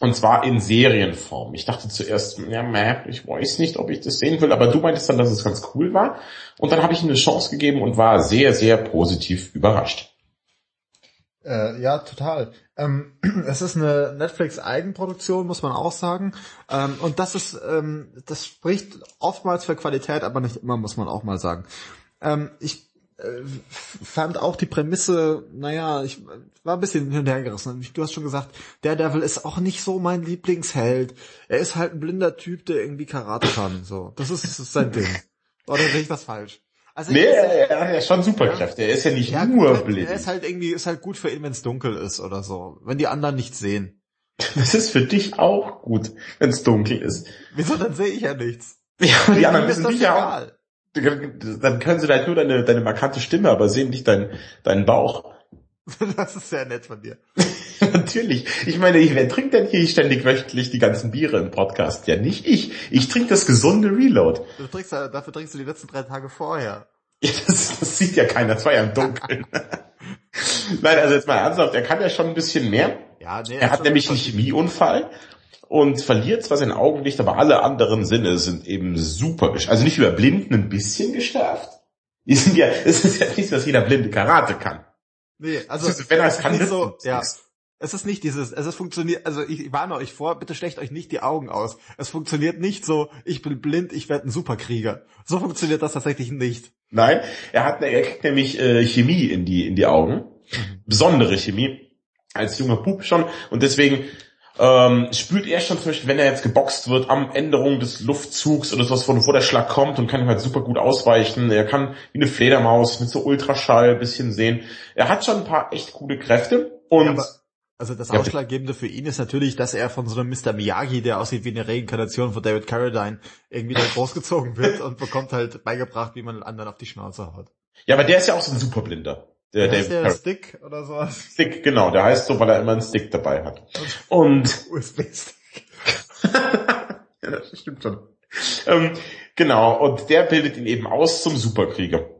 Und zwar in Serienform. Ich dachte zuerst, ja, meh, ich weiß nicht, ob ich das sehen will, aber du meintest dann, dass es ganz cool war. Und dann habe ich ihm eine Chance gegeben und war sehr, sehr positiv überrascht. Äh, ja, total. Ähm, es ist eine Netflix-Eigenproduktion, muss man auch sagen. Ähm, und das ist, ähm, das spricht oftmals für Qualität, aber nicht immer, muss man auch mal sagen. Ähm, ich äh, fand auch die Prämisse, naja, ich war ein bisschen hin und her gerissen. Du hast schon gesagt, der Devil ist auch nicht so mein Lieblingsheld. Er ist halt ein blinder Typ, der irgendwie Karate kann. So, das ist, das ist sein Ding. Oder sehe ich das falsch? Also nee, er, er hat ja schon Superkräfte. Er ist ja nicht ja, nur gut, blind. Er ist halt irgendwie, ist halt gut für ihn, wenn es dunkel ist oder so. Wenn die anderen nichts sehen. Das ist für dich auch gut, wenn es dunkel ist. Wieso, dann sehe ich ja nichts. Ja, die anderen wissen dich ja auch. Dann können sie halt nur deine, deine markante Stimme, aber sehen nicht deinen, deinen Bauch. Das ist sehr nett von dir. Natürlich. Ich meine, wer trinkt denn hier ständig wöchentlich die ganzen Biere im Podcast? Ja, nicht ich. Ich trinke das gesunde Reload. Du trinkst, dafür trinkst du die letzten drei Tage vorher. Ja, das, das sieht ja keiner. Das war ja im Dunkeln. Nein, also jetzt mal ernsthaft, er kann ja schon ein bisschen mehr. Ja, nee, Er hat nämlich einen Chemieunfall und verliert zwar sein Augenlicht, aber alle anderen Sinne sind eben super geschärft. Also nicht über Blinden ein bisschen geschärft. Die sind ja, es ist ja nicht, so, dass jeder Blinde Karate kann. Nee, also ist, wenn er es kann, ist nicht so, ja. nichts. Es ist nicht dieses, es ist funktioniert, also ich warne euch vor, bitte stecht euch nicht die Augen aus. Es funktioniert nicht so, ich bin blind, ich werde ein Superkrieger. So funktioniert das tatsächlich nicht. Nein, er hat, er kriegt nämlich äh, Chemie in die in die Augen, besondere Chemie als junger Bub schon und deswegen ähm, spürt er schon zum Beispiel, wenn er jetzt geboxt wird, am Änderung des Luftzugs oder sowas, von wo der Schlag kommt und kann ihm halt super gut ausweichen. Er kann wie eine Fledermaus mit so Ultraschall ein bisschen sehen. Er hat schon ein paar echt gute Kräfte und Ja, Also das Ja, Ausschlaggebende für ihn ist natürlich, dass er von so einem Mr. Miyagi, der aussieht wie eine Reinkarnation von David Carradine, irgendwie da großgezogen wird und bekommt halt beigebracht, wie man anderen auf die Schnauze haut. ja, aber der ist ja auch so ein Superblinder. Der, der, der Stick oder sowas. Stick, genau, der heißt so, weil er immer einen Stick dabei hat. Und USB-Stick. ja, das stimmt schon. Ähm, genau, und der bildet ihn eben aus zum Superkrieger.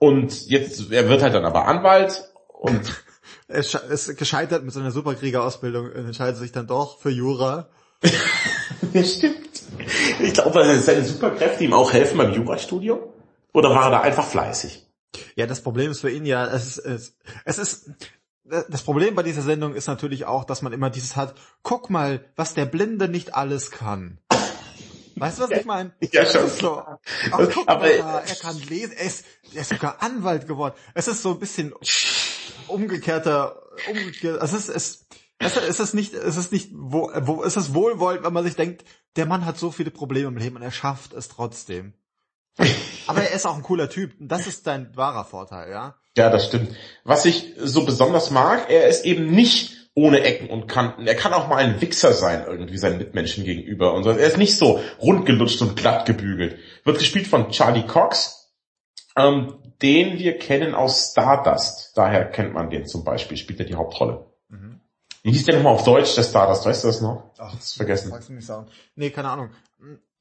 Und jetzt, er wird halt dann aber Anwalt und Er ist, gescheitert mit seiner Superkriegerausbildung und entscheidet sich dann doch für Jura. das stimmt. Ich glaube, seine Superkräfte ihm auch helfen beim Jurastudium. Oder war er da einfach fleißig? Ja, das Problem ist für ihn ja, es ist, es, es ist, das Problem bei dieser Sendung ist natürlich auch, dass man immer dieses hat, guck mal, was der Blinde nicht alles kann. Weißt du, was ich meine? Ja, schon. So, ach, guck Aber- mal, er kann lesen, er ist, er ist sogar Anwalt geworden. Es ist so ein bisschen umgekehrter, umgekehrt, es ist, es, es es ist nicht, es ist nicht, wo, wo, es ist wohlwollend, wenn man sich denkt, der Mann hat so viele Probleme im Leben und er schafft es trotzdem. Aber er ist auch ein cooler Typ. Und das ist dein wahrer Vorteil, ja? Ja, das stimmt. Was ich so besonders mag, er ist eben nicht ohne Ecken und Kanten. Er kann auch mal ein Wichser sein, irgendwie seinen Mitmenschen gegenüber und so. Er ist nicht so rundgelutscht und glatt gebügelt. Wird gespielt von Charlie Cox, ähm, den wir kennen aus Stardust. Daher kennt man den zum Beispiel, spielt er die Hauptrolle. Mhm. Wie hieß der nochmal auf Deutsch, der Stardust? Weißt du das noch? Ach, Hab's vergessen. Magst du nicht sagen? Nee, keine Ahnung.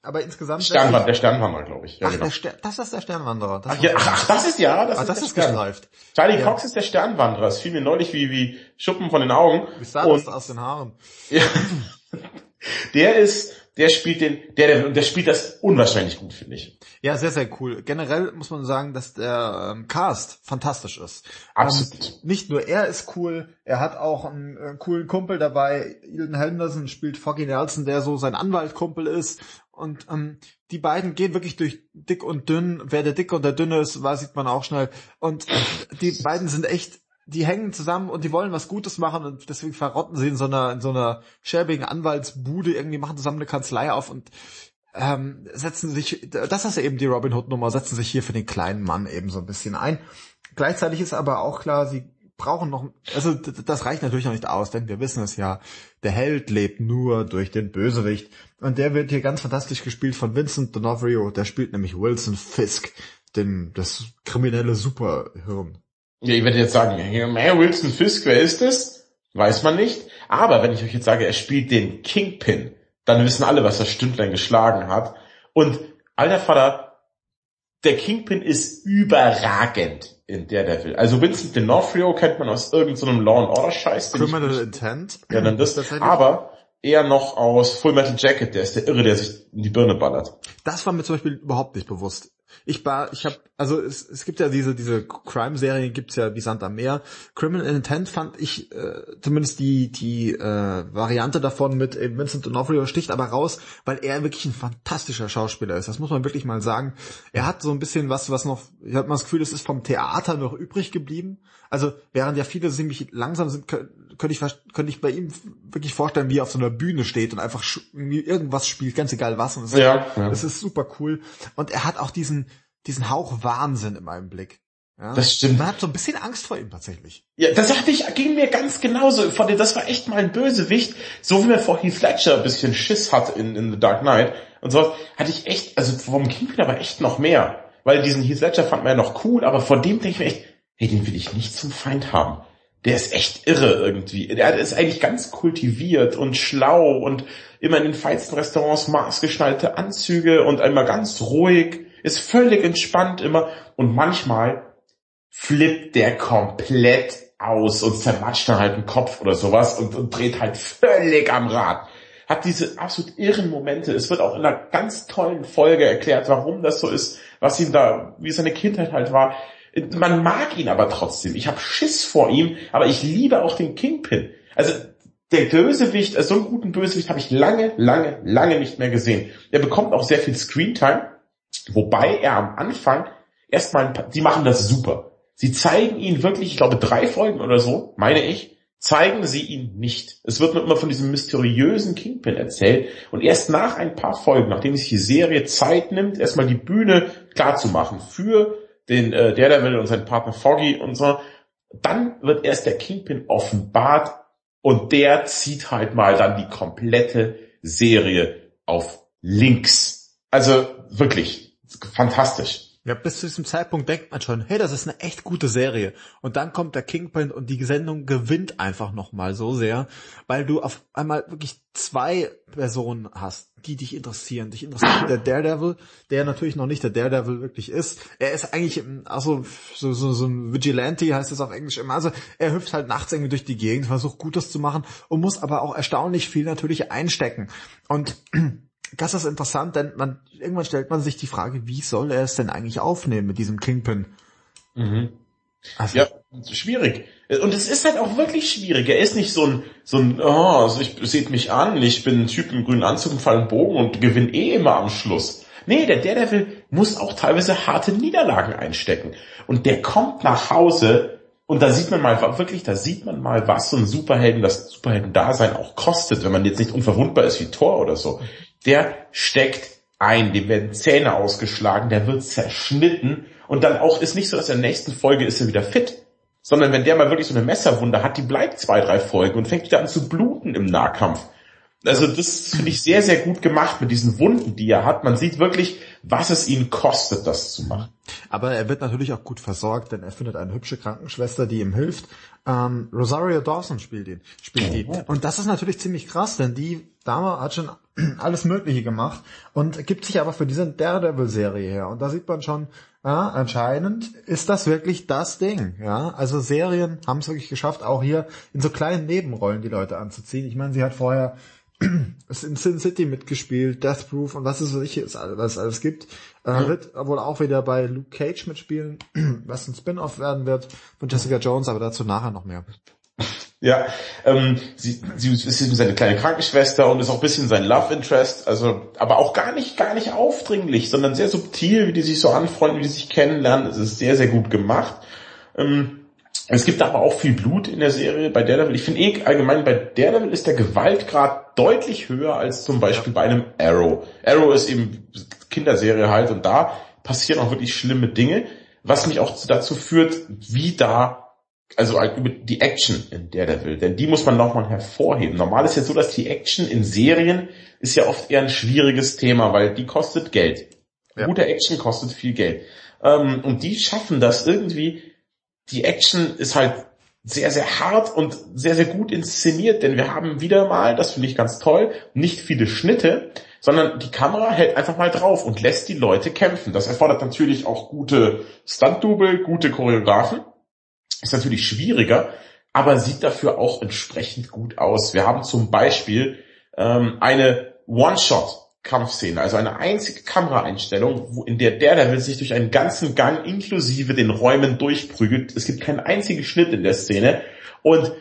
Aber insgesamt... Sternwand, der Sternwanderer, glaube ich. Ja, ach, genau. der Ster das ist der Sternwanderer. Das Ach, ja, ach, das ist ja, das ah, ist das ist geschleift. Charlie Ja. Cox ist der Sternwanderer. Es fiel mir neulich wie, wie Schuppen von den Augen. Wie sah das aus den Haaren? Ja. Der ist, der spielt den, der, der, der spielt das unwahrscheinlich gut, finde ich. Ja, sehr, sehr cool. Generell muss man sagen, dass der ähm, Cast fantastisch ist. Absolut. Ähm, nicht nur er ist cool, er hat auch einen, äh, coolen Kumpel dabei. Eden Henderson spielt Foggy Nelson, der so sein Anwaltkumpel ist. Und ähm, die beiden gehen wirklich durch dick und dünn. Wer der dicke und der dünne ist, war, sieht man auch schnell. Und die beiden sind echt, die hängen zusammen und die wollen was Gutes machen und deswegen verrotten sie in so einer, in so einer schäbigen Anwaltsbude irgendwie, machen zusammen eine Kanzlei auf und ähm, setzen sich, das ist eben die Robin Hood Nummer, setzen sich hier für den kleinen Mann eben so ein bisschen ein. Gleichzeitig ist aber auch klar, sie brauchen noch, also das reicht natürlich noch nicht aus, denn wir wissen es ja, der Held lebt nur durch den Bösewicht und der wird hier ganz fantastisch gespielt von Vincent D'Onofrio, der spielt nämlich Wilson Fisk, den, das kriminelle Superhirn. Ja, ich werde jetzt sagen, hey, Wilson Fisk, wer ist das? Weiß man nicht. Aber wenn ich euch jetzt sage, er spielt den Kingpin, dann wissen alle, was das Stündlein geschlagen hat. Und alter Vater, der Kingpin ist überragend in Daredevil. Also Vincent D'Onofrio kennt man aus irgendeinem Law and Order Scheiß. ich Criminal nicht- Intent. Ja, dann das. Aber eher noch aus Full Metal Jacket, der ist der Irre, der sich in die Birne ballert. Das war mir zum Beispiel überhaupt nicht bewusst. Ich war, ich habe, also es, es gibt ja diese diese Crime-Serien, gibt's ja wie Sand am Meer. Criminal Intent fand ich äh, zumindest die die äh, Variante davon mit eben Vincent D'Onofrio sticht aber raus, weil er wirklich ein fantastischer Schauspieler ist. Das muss man wirklich mal sagen. Er hat so ein bisschen was, was noch, ich habe mal das Gefühl, es ist vom Theater noch übrig geblieben. Also während ja viele ziemlich langsam sind, kö- könnte ich könnte ich bei ihm wirklich vorstellen, wie er auf so einer Bühne steht und einfach irgendwas spielt, ganz egal was. Und es Ja, ja. das ist super cool. Und er hat auch diesen, diesen Hauch Wahnsinn in meinem Blick. Ja? Das stimmt. Man hat so ein bisschen Angst vor ihm tatsächlich. Ja, das hatte ich, ging mir ganz genauso. Von dem, das war echt mal ein Bösewicht. So wie man vor Heath Ledger ein bisschen Schiss hat in, in The Dark Knight und sowas, hatte ich echt, also vom Kingpin aber echt noch mehr. Weil diesen Heath Ledger fand man ja noch cool, aber vor dem denke ich mir echt, hey, den will ich nicht zum Feind haben. Der ist echt irre irgendwie. Der ist eigentlich ganz kultiviert und schlau und immer in den feinsten Restaurants maßgeschnallte Anzüge und einmal ganz ruhig, ist völlig entspannt immer und manchmal flippt der komplett aus und zermatscht dann halt den Kopf oder sowas und, und dreht halt völlig am Rad. Hat diese absolut irren Momente. Es wird auch in einer ganz tollen Folge erklärt, warum das so ist, was ihm da, wie seine Kindheit halt war. Man mag ihn aber trotzdem. Ich habe Schiss vor ihm, aber ich liebe auch den Kingpin. Also der Bösewicht, also so einen guten Bösewicht habe ich lange, lange, lange nicht mehr gesehen. Er bekommt auch sehr viel Screentime, wobei er am Anfang erstmal, die machen das super. Sie zeigen ihn wirklich, ich glaube drei Folgen oder so, meine ich, zeigen sie ihn nicht. Es wird nur immer von diesem mysteriösen Kingpin erzählt und erst nach ein paar Folgen, nachdem sich die Serie Zeit nimmt, erstmal die Bühne klar zu machen für den äh, Daredevil und seinen Partner Foggy und so, dann wird erst der Kingpin offenbart und der zieht halt mal dann die komplette Serie auf links. Also wirklich fantastisch. Ja, bis zu diesem Zeitpunkt denkt man schon, hey, das ist eine echt gute Serie. Und dann kommt der Kingpin und die Sendung gewinnt einfach nochmal so sehr, weil du auf einmal wirklich zwei Personen hast, die dich interessieren. Dich interessiert der Daredevil, der natürlich noch nicht der Daredevil wirklich ist. Er ist eigentlich, also so, so, so ein Vigilante heißt es auf Englisch immer. Also er hüpft halt nachts irgendwie durch die Gegend, versucht Gutes zu machen und muss aber auch erstaunlich viel natürlich einstecken. Und das ist interessant, denn man, irgendwann stellt man sich die Frage, wie soll er es denn eigentlich aufnehmen mit diesem Kingpin? Mhm. Also, ja, schwierig. Und es ist halt auch wirklich schwierig. Er ist nicht so ein, so ein, oh, also ich seht mich an, ich bin ein Typ im grünen Anzug und fallen Bogen und gewinne eh immer am Schluss. Nee, der Daredevil muss auch teilweise harte Niederlagen einstecken. Und der kommt nach Hause und da sieht man mal, wirklich, da sieht man mal, was so ein Superhelden, das Superhelden-Dasein auch kostet, wenn man jetzt nicht unverwundbar ist wie Thor oder so der steckt ein, dem werden Zähne ausgeschlagen, der wird zerschnitten und dann auch ist nicht so, dass in der nächsten Folge ist er wieder fit, sondern wenn der mal wirklich so eine Messerwunde hat, die bleibt zwei, drei Folgen und fängt wieder an zu bluten im Nahkampf. Also das finde ich sehr, sehr gut gemacht mit diesen Wunden, die er hat. Man sieht wirklich, was es ihn kostet, das zu machen. Aber er wird natürlich auch gut versorgt, denn er findet eine hübsche Krankenschwester, die ihm hilft. Ähm, Rosario Dawson spielt ihn, spielt die. Und das ist natürlich ziemlich krass, denn die Dame hat schon alles Mögliche gemacht und gibt sich aber für diese Daredevil-Serie her. Und da sieht man schon, ja, anscheinend ist das wirklich das Ding. Ja, also Serien haben es wirklich geschafft, auch hier in so kleinen Nebenrollen die Leute anzuziehen. Ich meine, sie hat vorher in Sin City mitgespielt, Death Proof und was es so ich was es alles gibt. Äh. Wird wohl auch wieder bei Luke Cage mitspielen, was ein Spin-off werden wird von Jessica Jones, aber dazu nachher noch mehr. Ja, ähm, sie, sie ist eben seine kleine Krankenschwester und ist auch ein bisschen sein Love Interest, also aber auch gar nicht, gar nicht aufdringlich, sondern sehr subtil, wie die sich so anfreunden, wie die sich kennenlernen. Es ist sehr, sehr gut gemacht. Ähm, es gibt aber auch viel Blut in der Serie bei Daredevil. Ich finde eh allgemein bei Daredevil ist der Gewaltgrad deutlich höher als zum Beispiel bei einem Arrow. Arrow ist eben Kinderserie halt und da passieren auch wirklich schlimme Dinge, was mich auch dazu führt, wie da, also halt über die Action in Daredevil, denn die muss man nochmal hervorheben. Normal ist ja so, dass die Action in Serien ist ja oft eher ein schwieriges Thema, weil die kostet Geld. Ja. Gute Action kostet viel Geld. Ähm, und die schaffen das irgendwie die Action ist halt sehr, sehr hart und sehr, sehr gut inszeniert, denn wir haben wieder mal, das finde ich ganz toll, nicht viele Schnitte, sondern die Kamera hält einfach mal drauf und lässt die Leute kämpfen. Das erfordert natürlich auch gute Stunt-Double, gute Choreografen. Ist natürlich schwieriger, aber sieht dafür auch entsprechend gut aus. Wir haben zum Beispiel ähm, eine One-Shot Kampfszene, also eine einzige Kameraeinstellung, wo, in der Daredevil sich durch einen ganzen Gang inklusive den Räumen durchprügelt. Es gibt keinen einzigen Schnitt in der Szene und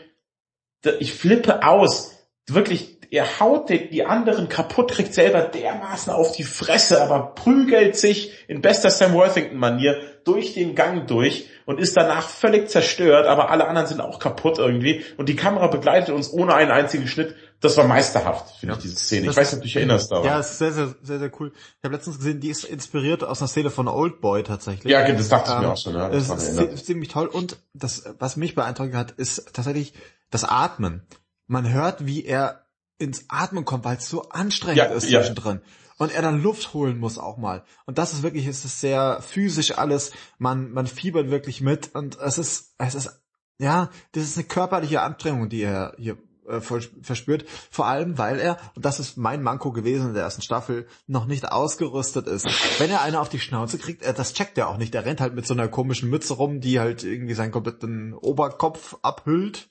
ich flippe aus. Wirklich, er haut die anderen kaputt, kriegt selber dermaßen auf die Fresse, aber prügelt sich in bester Sam Worthington-Manier durch den Gang durch und ist danach völlig zerstört, aber alle anderen sind auch kaputt irgendwie und die Kamera begleitet uns ohne einen einzigen Schnitt das war meisterhaft, finde ja. ich, diese Szene. Das ich weiß nicht, ob du dich erinnerst daran. Ja, ist sehr, sehr, sehr, sehr cool. Ich habe letztens gesehen, die ist inspiriert aus einer Szene von Old Boy tatsächlich. Ja, das dachte ich ähm, mir auch schon. Ja, das, das ist ziemlich toll. Und das, was mich beeindruckt hat, ist tatsächlich das Atmen. Man hört, wie er ins Atmen kommt, weil es so anstrengend ja, ist ja. zwischendrin. Und er dann Luft holen muss auch mal. Und das ist wirklich, es ist sehr physisch alles. Man, man fiebert wirklich mit und es ist, es ist, ja, das ist eine körperliche Anstrengung, die er hier äh, verspürt. Vor allem, weil er, und das ist mein Manko gewesen in der ersten Staffel, noch nicht ausgerüstet ist. Wenn er eine auf die Schnauze kriegt, er, das checkt er auch nicht. Er rennt halt mit so einer komischen Mütze rum, die halt irgendwie seinen kompletten Oberkopf abhüllt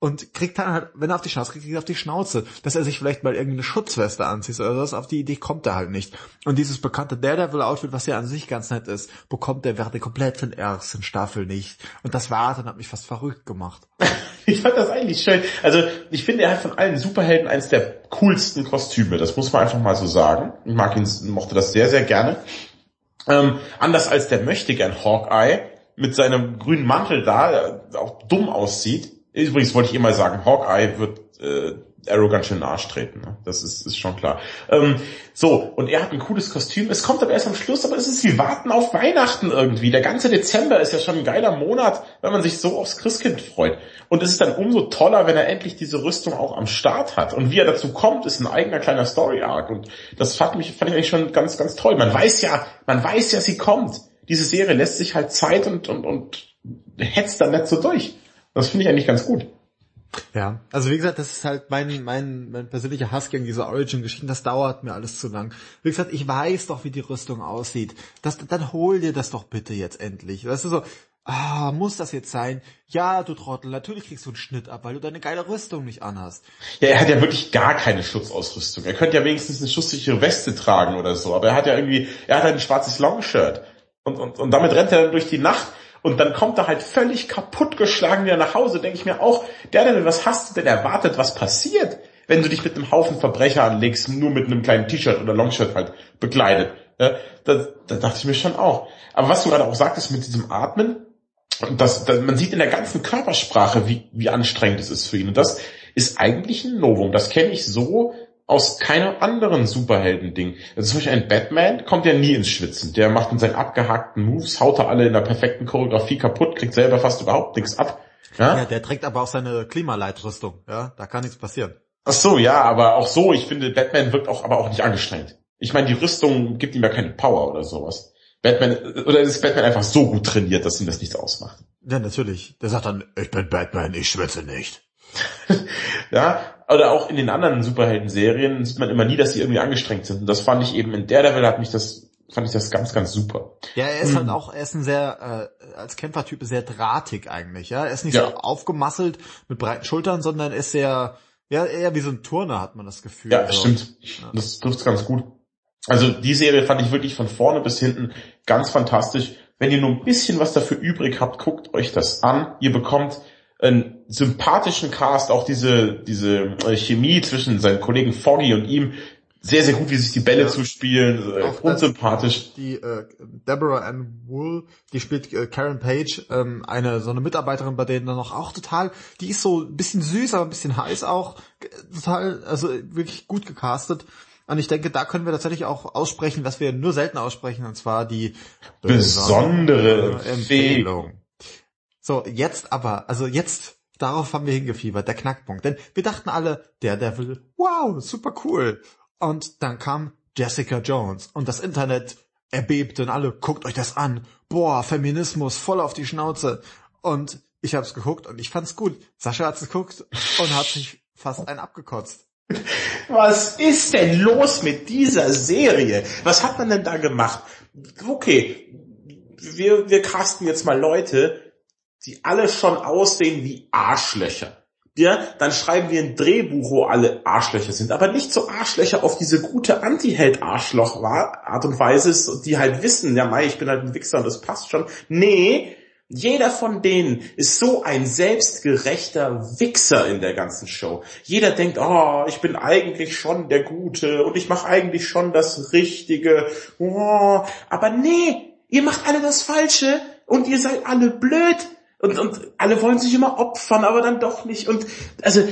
und kriegt dann halt, wenn er auf die Schnauze kriegt, kriegt er auf die Schnauze, dass er sich vielleicht mal irgendeine Schutzweste anzieht oder das, auf die Idee kommt er halt nicht. Und dieses bekannte Daredevil-Outfit, was ja an sich ganz nett ist, bekommt er während der kompletten ersten Staffel nicht. Und das war dann hat mich fast verrückt gemacht. ich fand das eigentlich schön. Also ich finde, er hat von allen Superhelden eines der coolsten Kostüme. Das muss man einfach mal so sagen. Ihn, mochte das sehr, sehr gerne. Ähm, anders als der möchte gern Hawkeye mit seinem grünen Mantel da, auch dumm aussieht, Übrigens wollte ich immer sagen, Hawkeye wird äh, Arrow ganz schön Arsch treten. Ne? Das ist, ist schon klar. Ähm, so, und er hat ein cooles Kostüm. Es kommt aber erst am Schluss, aber es ist wie Warten auf Weihnachten irgendwie. Der ganze Dezember ist ja schon ein geiler Monat, wenn man sich so aufs Christkind freut. Und es ist dann umso toller, wenn er endlich diese Rüstung auch am Start hat. Und wie er dazu kommt, ist ein eigener kleiner Story-Arc. Und das fand, mich, fand ich eigentlich schon ganz, ganz toll. Man weiß ja, man weiß ja, sie kommt. Diese Serie lässt sich halt Zeit und, und, und hetzt dann nicht so durch. Das finde ich eigentlich ganz gut. Ja, also wie gesagt, das ist halt mein, mein, mein persönlicher Hass gegen diese Origin-Geschichten. Das dauert mir alles zu lang. Wie gesagt, ich weiß doch, wie die Rüstung aussieht. Das, dann hol dir das doch bitte jetzt endlich. Weißt du so, ah, muss das jetzt sein? Ja, du Trottel, natürlich kriegst du einen Schnitt ab, weil du deine geile Rüstung nicht anhast. Ja, er hat ja wirklich gar keine Schutzausrüstung. Er könnte ja wenigstens eine schusssichere Weste tragen oder so, aber er hat ja irgendwie, er hat halt ein schwarzes Longshirt. Und, und, und damit rennt er dann durch die Nacht und dann kommt er halt völlig kaputtgeschlagen wieder nach Hause, denke ich mir auch, der denn, was hast du denn erwartet, was passiert, wenn du dich mit einem Haufen Verbrecher anlegst, nur mit einem kleinen T-Shirt oder Longshirt halt bekleidet. Ja, da, da dachte ich mir schon auch. Aber was du gerade auch sagtest mit diesem Atmen, das, das, man sieht in der ganzen Körpersprache, wie, wie anstrengend es ist für ihn. Und das ist eigentlich ein Novum. Das kenne ich so aus keinem anderen Superhelden-Ding. Also zum Beispiel ein Batman kommt ja nie ins Schwitzen. Der macht in seinen abgehackten Moves, haut er alle in der perfekten Choreografie kaputt, kriegt selber fast überhaupt nichts ab. Ja, ja der trägt aber auch seine Klimaleitrüstung. Ja, da kann nichts passieren. Ach so, ja, aber auch so, ich finde, Batman wirkt auch, aber auch nicht angestrengt. Ich meine, die Rüstung gibt ihm ja keine Power oder sowas. Batman, oder ist Batman einfach so gut trainiert, dass ihm das nichts ausmacht? Ja, natürlich. Der sagt dann, ich bin Batman, ich schwitze nicht. Ja, oder auch in den anderen Superhelden-Serien sieht man immer nie, dass sie irgendwie angestrengt sind. Und das fand ich eben in Daredevil hat mich das, fand ich das ganz, ganz super. Ja, er ist hm. halt auch, er ist ein sehr, äh, als Kämpfertyp sehr drahtig eigentlich, ja. Er ist nicht ja. so aufgemasselt mit breiten Schultern, sondern ist sehr, ja, eher wie so ein Turner hat man das Gefühl. Ja, also. stimmt. Ja. Das trifft ganz gut. Also die Serie fand ich wirklich von vorne bis hinten ganz fantastisch. Wenn ihr nur ein bisschen was dafür übrig habt, guckt euch das an. Ihr bekommt einen sympathischen Cast, auch diese, diese äh, Chemie zwischen seinen Kollegen Foggy und ihm, sehr, sehr gut, wie sich die Bälle ja. zuspielen, äh, unsympathisch. Die äh, Deborah Ann Wool, die spielt äh, Karen Page, ähm, eine so eine Mitarbeiterin bei denen dann noch auch total, die ist so ein bisschen süß, aber ein bisschen heiß auch, total, also wirklich gut gecastet. Und ich denke, da können wir tatsächlich auch aussprechen, was wir nur selten aussprechen, und zwar die besondere, besondere Empfehlung. So, jetzt aber, also jetzt, darauf haben wir hingefiebert, der Knackpunkt. Denn wir dachten alle, der Devil, wow, super cool. Und dann kam Jessica Jones und das Internet erbebte und alle, guckt euch das an. Boah, Feminismus, voll auf die Schnauze. Und ich hab's geguckt und ich fand's gut. Sascha hat's geguckt und hat sich fast einen abgekotzt. Was ist denn los mit dieser Serie? Was hat man denn da gemacht? Okay, wir, wir casten jetzt mal Leute, die alle schon aussehen wie Arschlöcher. Ja, dann schreiben wir ein Drehbuch, wo alle Arschlöcher sind, aber nicht so Arschlöcher auf diese gute Anti-Held-Arschloch Art und Weise, die halt wissen, ja, mei, ich bin halt ein Wichser und das passt schon. Nee, jeder von denen ist so ein selbstgerechter Wichser in der ganzen Show. Jeder denkt, oh, ich bin eigentlich schon der Gute und ich mache eigentlich schon das Richtige. Oh, aber nee, ihr macht alle das Falsche und ihr seid alle blöd und, und alle wollen sich immer opfern, aber dann doch nicht. Und also,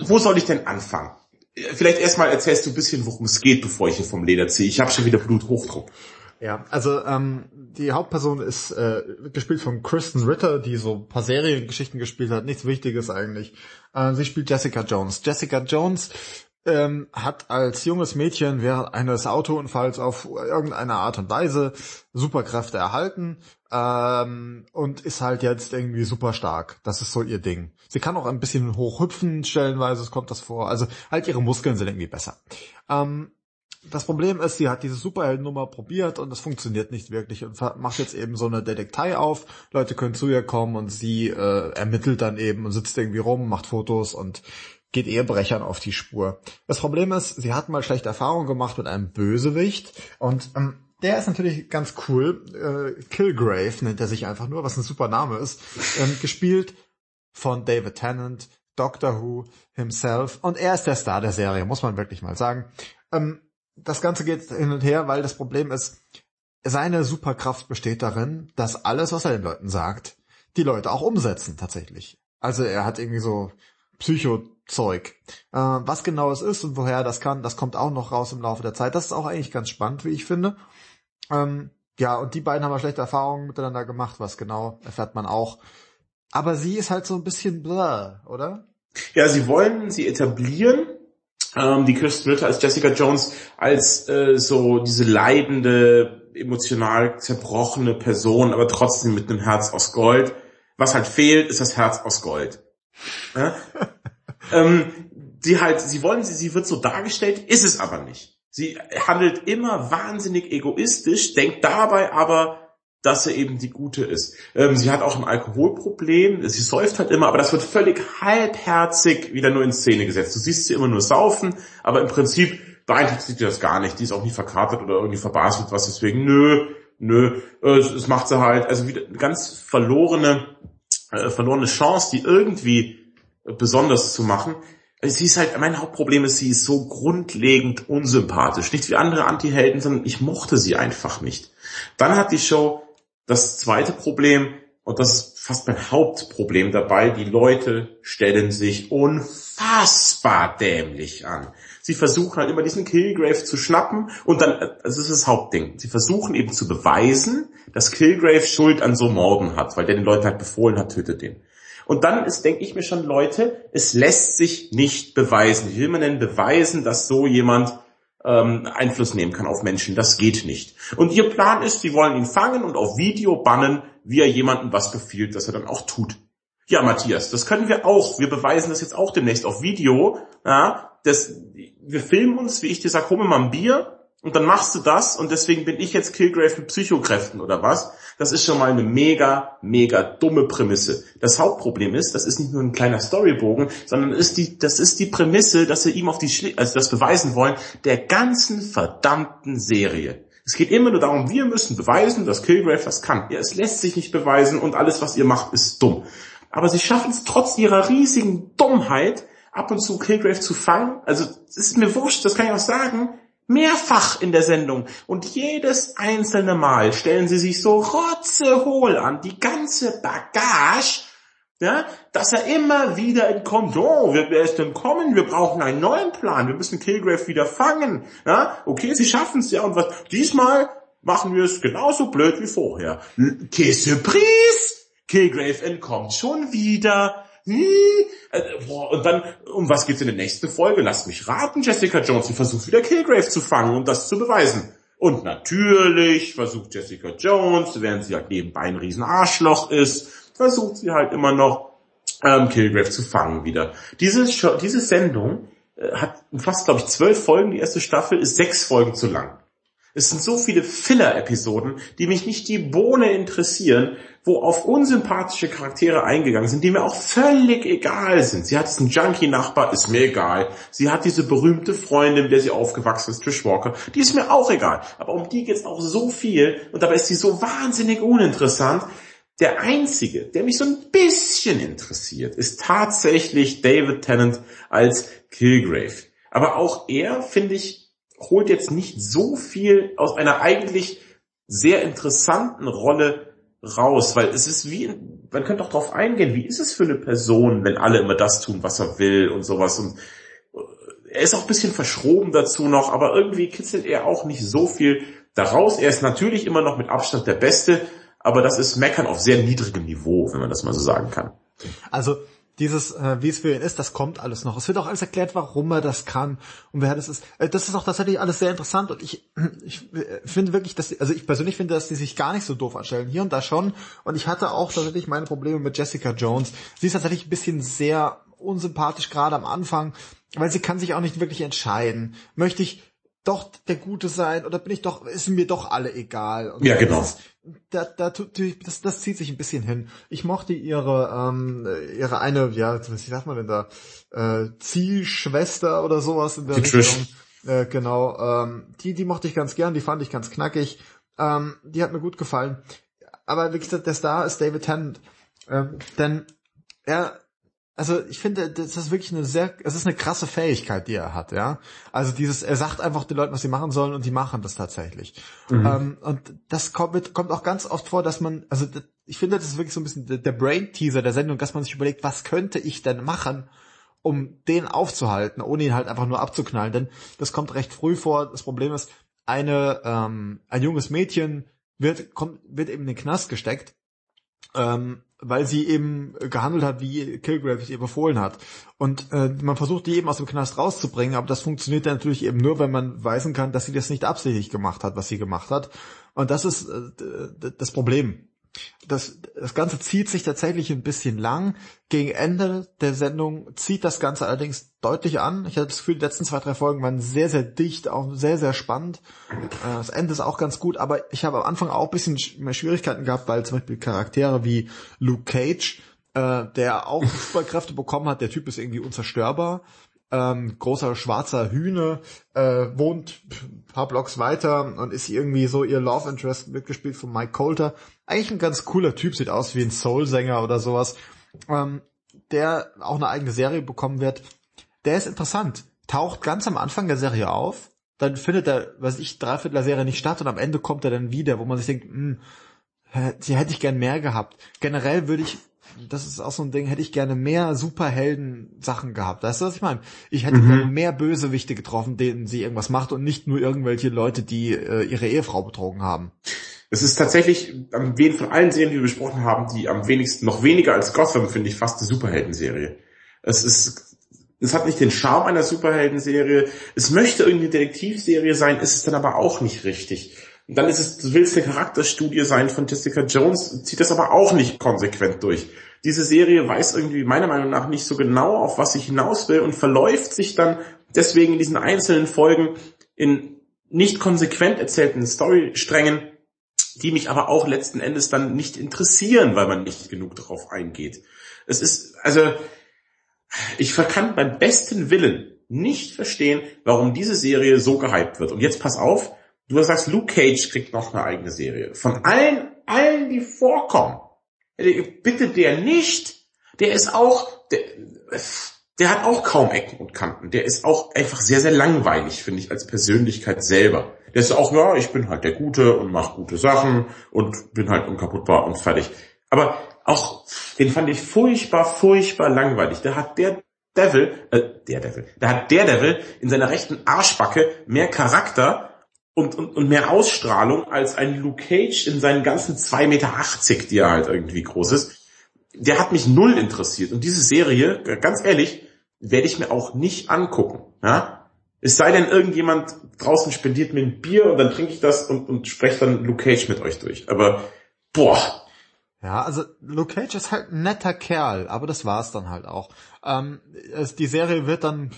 wo soll ich denn anfangen? Vielleicht erstmal erzählst du ein bisschen, worum es geht, bevor ich hier vom Leder ziehe. Ich habe schon wieder Bluthochdruck. Ja, also ähm, die Hauptperson ist äh, gespielt von Kristen Ritter, die so ein paar Seriengeschichten gespielt hat, nichts Wichtiges eigentlich. Äh, sie spielt Jessica Jones. Jessica Jones ähm, hat als junges Mädchen während eines Autounfalls auf irgendeine Art und Weise Superkräfte erhalten ähm, und ist halt jetzt irgendwie super stark. Das ist so ihr Ding. Sie kann auch ein bisschen hochhüpfen, stellenweise kommt das vor. Also halt ihre Muskeln sind irgendwie besser. Ähm, das Problem ist, sie hat diese Superheldennummer probiert und es funktioniert nicht wirklich und macht jetzt eben so eine Detektei auf. Leute können zu ihr kommen und sie äh, ermittelt dann eben und sitzt irgendwie rum, macht Fotos und geht Ehebrechern auf die Spur. Das Problem ist, sie hat mal schlechte Erfahrungen gemacht mit einem Bösewicht und ähm, der ist natürlich ganz cool. Äh, Kilgrave nennt er sich einfach nur, was ein super Name ist. Ähm, gespielt von David Tennant, Doctor Who himself und er ist der Star der Serie, muss man wirklich mal sagen. Ähm, das Ganze geht hin und her, weil das Problem ist, seine Superkraft besteht darin, dass alles, was er den Leuten sagt, die Leute auch umsetzen tatsächlich. Also er hat irgendwie so Psycho-Zeug. Äh, was genau es ist und woher das kann, das kommt auch noch raus im Laufe der Zeit. Das ist auch eigentlich ganz spannend, wie ich finde. Ähm, ja, und die beiden haben schlechte Erfahrungen miteinander gemacht, was genau, erfährt man auch. Aber sie ist halt so ein bisschen blur, oder? Ja, sie wollen sie etablieren, ähm, die Kirsten Ritter als Jessica Jones, als äh, so diese leidende, emotional zerbrochene Person, aber trotzdem mit einem Herz aus Gold. Was halt fehlt, ist das Herz aus Gold. Ja? ähm, sie halt, sie wollen sie, sie wird so dargestellt, ist es aber nicht. Sie handelt immer wahnsinnig egoistisch, denkt dabei aber, dass sie eben die Gute ist. Ähm, sie hat auch ein Alkoholproblem, sie säuft halt immer, aber das wird völlig halbherzig wieder nur in Szene gesetzt. Du siehst sie immer nur saufen, aber im Prinzip beeinträchtigt sie das gar nicht. Die ist auch nie verkatert oder irgendwie verbaselt was, deswegen nö, nö, äh, es macht sie halt, also wieder eine ganz verlorene, äh, verlorene Chance, die irgendwie besonders zu machen. Sie ist halt, mein Hauptproblem ist, sie ist so grundlegend unsympathisch. Nicht wie andere Anti-Helden, sondern ich mochte sie einfach nicht. Dann hat die Show das zweite Problem, und das ist fast mein Hauptproblem dabei, die Leute stellen sich unfassbar dämlich an. Sie versuchen halt immer diesen Killgrave zu schnappen und dann, das ist das Hauptding, sie versuchen eben zu beweisen, dass Killgrave Schuld an so Morden hat, weil der den Leuten halt befohlen hat, tötet den. Und dann ist, denke ich mir schon, Leute, es lässt sich nicht beweisen. Wie will man denn beweisen, dass so jemand ähm, Einfluss nehmen kann auf Menschen. Das geht nicht. Und ihr Plan ist, sie wollen ihn fangen und auf Video bannen, wie er jemandem was befiehlt, dass er dann auch tut. Ja, Matthias, das können wir auch. Wir beweisen das jetzt auch demnächst auf Video. Ja, das, wir filmen uns, wie ich dir sag, hol mir mal ein Bier und dann machst du das und deswegen bin ich jetzt Killgrave mit Psychokräften oder was? Das ist schon mal eine mega, mega dumme Prämisse. Das Hauptproblem ist, das ist nicht nur ein kleiner Storybogen, sondern ist die, das ist die Prämisse, dass sie ihm auf die, Schli also das beweisen wollen, der ganzen verdammten Serie. Es geht immer nur darum, wir müssen beweisen, dass Killgrave das kann. Ja, es lässt sich nicht beweisen und alles, was ihr macht, ist dumm. Aber sie schaffen es trotz ihrer riesigen Dummheit, ab und zu Killgrave zu fangen. Also, es ist mir wurscht, das kann ich auch sagen Mehrfach in der Sendung. Und jedes einzelne Mal stellen sie sich so rotzehohl an, die ganze Bagage, ja, dass er immer wieder entkommt. Oh, wer, ist denn kommen? Wir brauchen einen neuen Plan. Wir müssen Killgrave wieder fangen. Ja, okay, sie schaffen es ja. Und was? Diesmal machen wir es genauso blöd wie vorher. Que surprise! Killgrave entkommt schon wieder. Äh, und dann, um was geht's in der nächsten Folge? Lasst mich raten, Jessica Jones, sie versucht wieder Killgrave zu fangen, um das zu beweisen. Und natürlich versucht Jessica Jones, während sie halt nebenbei ein riesen Arschloch ist, versucht sie halt immer noch ähm, Killgrave zu fangen wieder. Diese, Show, diese Sendung äh, hat fast, glaube ich, zwölf Folgen, die erste Staffel, ist sechs Folgen zu lang. Es sind so viele Filler-Episoden, die mich nicht die Bohne interessieren, wo auf unsympathische Charaktere eingegangen sind, die mir auch völlig egal sind. Sie hat diesen Junkie-Nachbar, ist mir egal. Sie hat diese berühmte Freundin, mit der sie aufgewachsen ist, Trish Walker, die ist mir auch egal. Aber um die geht's auch so viel und dabei ist sie so wahnsinnig uninteressant. Der einzige, der mich so ein bisschen interessiert, ist tatsächlich David Tennant als Kilgrave. Aber auch er, finde ich, holt jetzt nicht so viel aus einer eigentlich sehr interessanten Rolle raus, weil es ist wie, man könnte doch darauf eingehen, wie ist es für eine Person, wenn alle immer das tun, was er will und sowas und äh, er ist auch ein bisschen verschroben dazu noch, aber irgendwie kitzelt er auch nicht so viel daraus. Er ist natürlich immer noch mit Abstand der Beste, aber das ist Meckern auf sehr niedrigem Niveau, wenn man das mal so sagen kann. Also dieses, äh, wie es für ihn ist, das kommt alles noch. Es wird auch alles erklärt, warum er das kann und wer das ist. Äh, das ist auch tatsächlich alles sehr interessant und ich, ich äh, finde wirklich, dass, also ich persönlich finde, dass die sich gar nicht so doof anstellen. Hier und da schon. Und ich hatte auch tatsächlich meine Probleme mit Jessica Jones. Sie ist tatsächlich ein bisschen sehr unsympathisch gerade am Anfang, weil sie kann sich auch nicht wirklich entscheiden. Möchte ich doch der Gute sein oder bin ich doch, ist mir doch alle egal. Und ja, genau. Das, da, da, das, das zieht sich ein bisschen hin. Ich mochte ihre, ähm, ihre eine, ja, wie sagt man denn da, äh, Ziehschwester oder sowas in der die Richtung. Äh, genau, ähm, die, die mochte ich ganz gern, die fand ich ganz knackig. Ähm, die hat mir gut gefallen. Aber wie gesagt, der Star ist David Tennant. Ähm, denn er also ich finde, das ist wirklich eine sehr, es ist eine krasse Fähigkeit, die er hat, ja. Also dieses, er sagt einfach den Leuten, was sie machen sollen und die machen das tatsächlich. Mhm. Ähm, und das kommt, kommt auch ganz oft vor, dass man, also ich finde, das ist wirklich so ein bisschen der Brain-Teaser der Sendung, dass man sich überlegt, was könnte ich denn machen, um den aufzuhalten, ohne ihn halt einfach nur abzuknallen. Denn das kommt recht früh vor. Das Problem ist, eine, ähm, ein junges Mädchen wird, kommt, wird eben in den Knast gesteckt ähm, weil sie eben gehandelt hat, wie Kilgrave ihr befohlen hat. Und äh, man versucht die eben aus dem Knast rauszubringen, aber das funktioniert dann natürlich eben nur, wenn man weisen kann, dass sie das nicht absichtlich gemacht hat, was sie gemacht hat. Und das ist äh, das Problem das, das Ganze zieht sich tatsächlich ein bisschen lang. Gegen Ende der Sendung zieht das Ganze allerdings deutlich an. Ich hatte das Gefühl, die letzten zwei, drei Folgen waren sehr, sehr dicht, auch sehr, sehr spannend. Äh, das Ende ist auch ganz gut, aber ich habe am Anfang auch ein bisschen mehr Schwierigkeiten gehabt, weil zum Beispiel Charaktere wie Luke Cage, äh, der auch Superkräfte bekommen hat, der Typ ist irgendwie unzerstörbar, ähm, großer schwarzer Hühne, äh, wohnt paar Blocks weiter und ist irgendwie so ihr Love Interest mitgespielt von Mike Coulter. Eigentlich ein ganz cooler Typ, sieht aus wie ein Soul-Sänger oder sowas, ähm, der auch eine eigene Serie bekommen wird. Der ist interessant, taucht ganz am Anfang der Serie auf, dann findet er, was ich, Dreiviertel der Serie nicht statt und am Ende kommt er dann wieder, wo man sich denkt, hm, die hätte ich gern mehr gehabt. Generell würde ich das ist auch so ein Ding, hätte ich gerne mehr Superhelden-Sachen gehabt. Weißt du, was ich meine? Ich hätte mhm. gerne mehr Bösewichte getroffen, denen sie irgendwas macht und nicht nur irgendwelche Leute, die äh, ihre Ehefrau betrogen haben. Es ist tatsächlich am wen von allen Serien, die wir besprochen haben, die am wenigsten, noch weniger als Gotham, finde ich, fast eine Superhelden-Serie. Es ist, es hat nicht den Charme einer Superhelden-Serie. Es möchte irgendwie eine Detektivserie sein, ist es dann aber auch nicht richtig. Und dann ist es, du willst eine Charakterstudie sein von Jessica Jones, zieht das aber auch nicht konsequent durch. Diese Serie weiß irgendwie meiner Meinung nach nicht so genau, auf was ich hinaus will und verläuft sich dann deswegen in diesen einzelnen Folgen in nicht konsequent erzählten Storysträngen, die mich aber auch letzten Endes dann nicht interessieren, weil man nicht genug darauf eingeht. Es ist, also, ich kann beim besten Willen nicht verstehen, warum diese Serie so gehypt wird. Und jetzt pass auf, Du sagst, Luke Cage kriegt noch eine eigene Serie. Von allen, allen, die vorkommen, bitte der nicht. Der ist auch, der, der hat auch kaum Ecken und Kanten. Der ist auch einfach sehr, sehr langweilig, finde ich, als Persönlichkeit selber. Der ist auch, ja, ich bin halt der Gute und mache gute Sachen und bin halt unkaputtbar und fertig. Aber auch, den fand ich furchtbar, furchtbar langweilig. Der hat der Devil, äh, der Devil, da hat der Devil in seiner rechten Arschbacke mehr Charakter und, und, und mehr Ausstrahlung als ein Luke Cage in seinen ganzen 2,80 Meter, die er halt irgendwie groß ist. Der hat mich null interessiert. Und diese Serie, ganz ehrlich, werde ich mir auch nicht angucken. Ja? Es sei denn, irgendjemand draußen spendiert mir ein Bier und dann trinke ich das und, und spreche dann Luke Cage mit euch durch. Aber boah, ja, also Luke Cage ist halt ein netter Kerl, aber das war's dann halt auch. Ähm, es, die Serie wird dann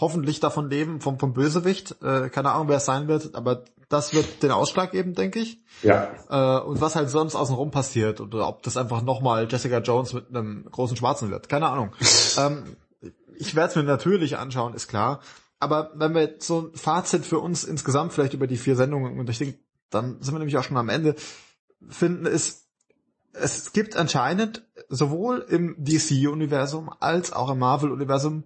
hoffentlich davon leben, vom, vom Bösewicht. Äh, keine Ahnung, wer es sein wird, aber das wird den Ausschlag geben, denke ich. Ja. Äh, und was halt sonst außenrum passiert, oder ob das einfach nochmal Jessica Jones mit einem großen Schwarzen wird, keine Ahnung. ähm, ich werde es mir natürlich anschauen, ist klar. Aber wenn wir so ein Fazit für uns insgesamt vielleicht über die vier Sendungen, und ich denke, dann sind wir nämlich auch schon am Ende, finden, ist, es gibt anscheinend sowohl im DC-Universum als auch im Marvel-Universum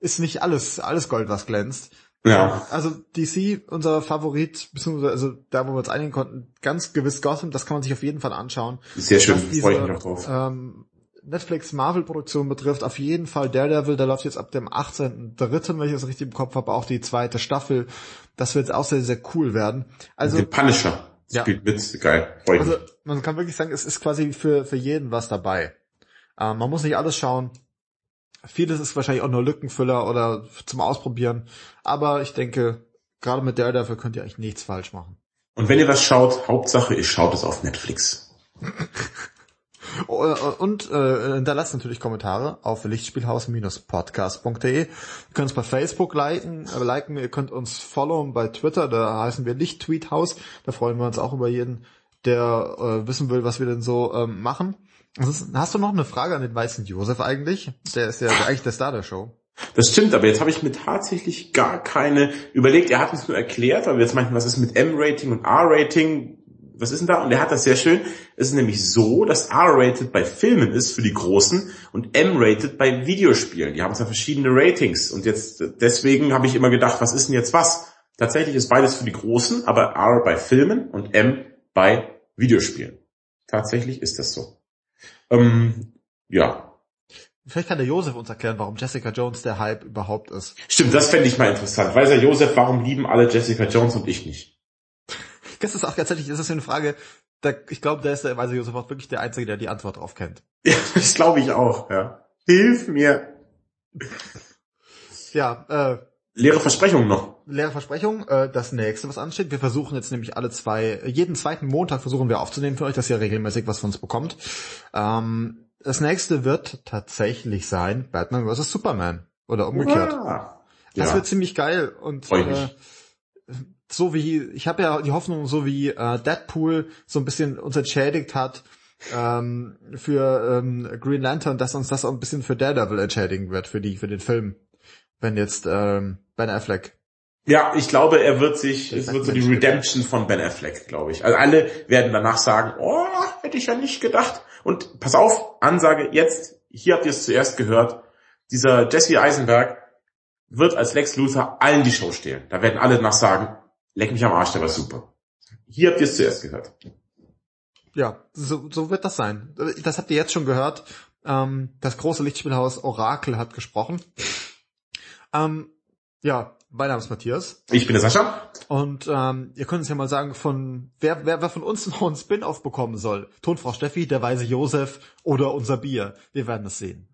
ist nicht alles, alles Gold, was glänzt. Ja. Also DC, unser Favorit, beziehungsweise also da, wo wir uns einigen konnten, ganz gewiss Gotham, das kann man sich auf jeden Fall anschauen. Sehr schön, freue ich mich auch drauf. Ähm, Netflix Marvel-Produktion betrifft, auf jeden Fall Daredevil, der läuft jetzt ab dem 18.3., wenn ich das richtig im Kopf habe, auch die zweite Staffel. Das wird auch sehr, sehr cool werden. Also. Den Punisher. Ja. Spielt mit, geil. Freut also man kann wirklich sagen, es ist quasi für, für jeden was dabei. Ähm, man muss nicht alles schauen. Vieles ist wahrscheinlich auch nur Lückenfüller oder zum Ausprobieren. Aber ich denke, gerade mit Daredevil könnt ihr eigentlich nichts falsch machen. Und wenn ihr was schaut, Hauptsache, ihr schaut es auf Netflix. Äh, Und äh, hinterlasst natürlich Kommentare auf lichtspielhaus-podcast.de. Ihr könnt uns bei Facebook liken, äh, liken, ihr könnt uns followen bei Twitter, da heißen wir Lichttweethaus. Da freuen wir uns auch über jeden, der äh, wissen will, was wir denn so ähm, machen. Ist, hast du noch eine Frage an den weißen Josef eigentlich? Der ist ja eigentlich der Star der Show. Das stimmt, aber jetzt habe ich mir tatsächlich gar keine überlegt. Er hat uns nur erklärt, weil wir jetzt meinten, was ist mit M-Rating und R-Rating? Was ist denn da? Und er hat das sehr schön. Es ist nämlich so, dass R-Rated bei Filmen ist für die Großen und M-Rated bei Videospielen. Die haben zwar verschiedene Ratings und jetzt deswegen habe ich immer gedacht, was ist denn jetzt was? Tatsächlich ist beides für die Großen, aber R bei Filmen und M bei Videospielen. Tatsächlich ist das so. Ähm, ja, Vielleicht kann der Josef uns erklären, warum Jessica Jones der Hype überhaupt ist. Stimmt, das fände ich mal interessant. Weiß er Josef, warum lieben alle Jessica Jones und ich nicht? Das ist auch tatsächlich, das ist eine Frage, da, ich glaube, der ist der weiße Josef auch wirklich der Einzige, der die Antwort drauf kennt. Ja, das glaube ich auch, ja. Hilf mir. Ja, äh, Leere Versprechungen noch. leere Versprechung, äh, das nächste, was ansteht. Wir versuchen jetzt nämlich alle zwei, jeden zweiten Montag versuchen wir aufzunehmen für euch, dass ihr regelmäßig was von uns bekommt. Ähm, das nächste wird tatsächlich sein Batman vs. Superman. Oder umgekehrt. Ah. Das Ja. wird ziemlich geil. Und Freu äh, mich. So wie, ich habe ja die Hoffnung, so wie äh, Deadpool so ein bisschen uns entschädigt hat ähm, für ähm, Green Lantern, dass uns das auch ein bisschen für Daredevil entschädigen wird, für die, für den Film. Wenn jetzt ähm, Ben Affleck. Ja, ich glaube, er wird sich, es wird so die. Redemption von Ben Affleck, glaube ich. Also alle werden danach sagen, oh, hätte ich ja nicht gedacht. Und pass auf, Ansage jetzt, hier habt ihr es zuerst gehört, dieser Jesse Eisenberg wird als Lex Luthor allen die Show stehlen. Da werden alle danach sagen, leck mich am Arsch, der war super. Hier habt ihr es zuerst gehört. Ja, so, so wird das sein. Das habt ihr jetzt schon gehört. Ähm, das große Lichtspielhaus Orakel hat gesprochen. Ähm, ja, mein Name ist Matthias. Ich bin der Sascha. Und ähm, ihr könnt uns ja mal sagen, von wer, wer, wer von uns noch einen Spin-off bekommen soll. Tonfrau Steffi, der weise Josef oder unser Bier. Wir werden es sehen.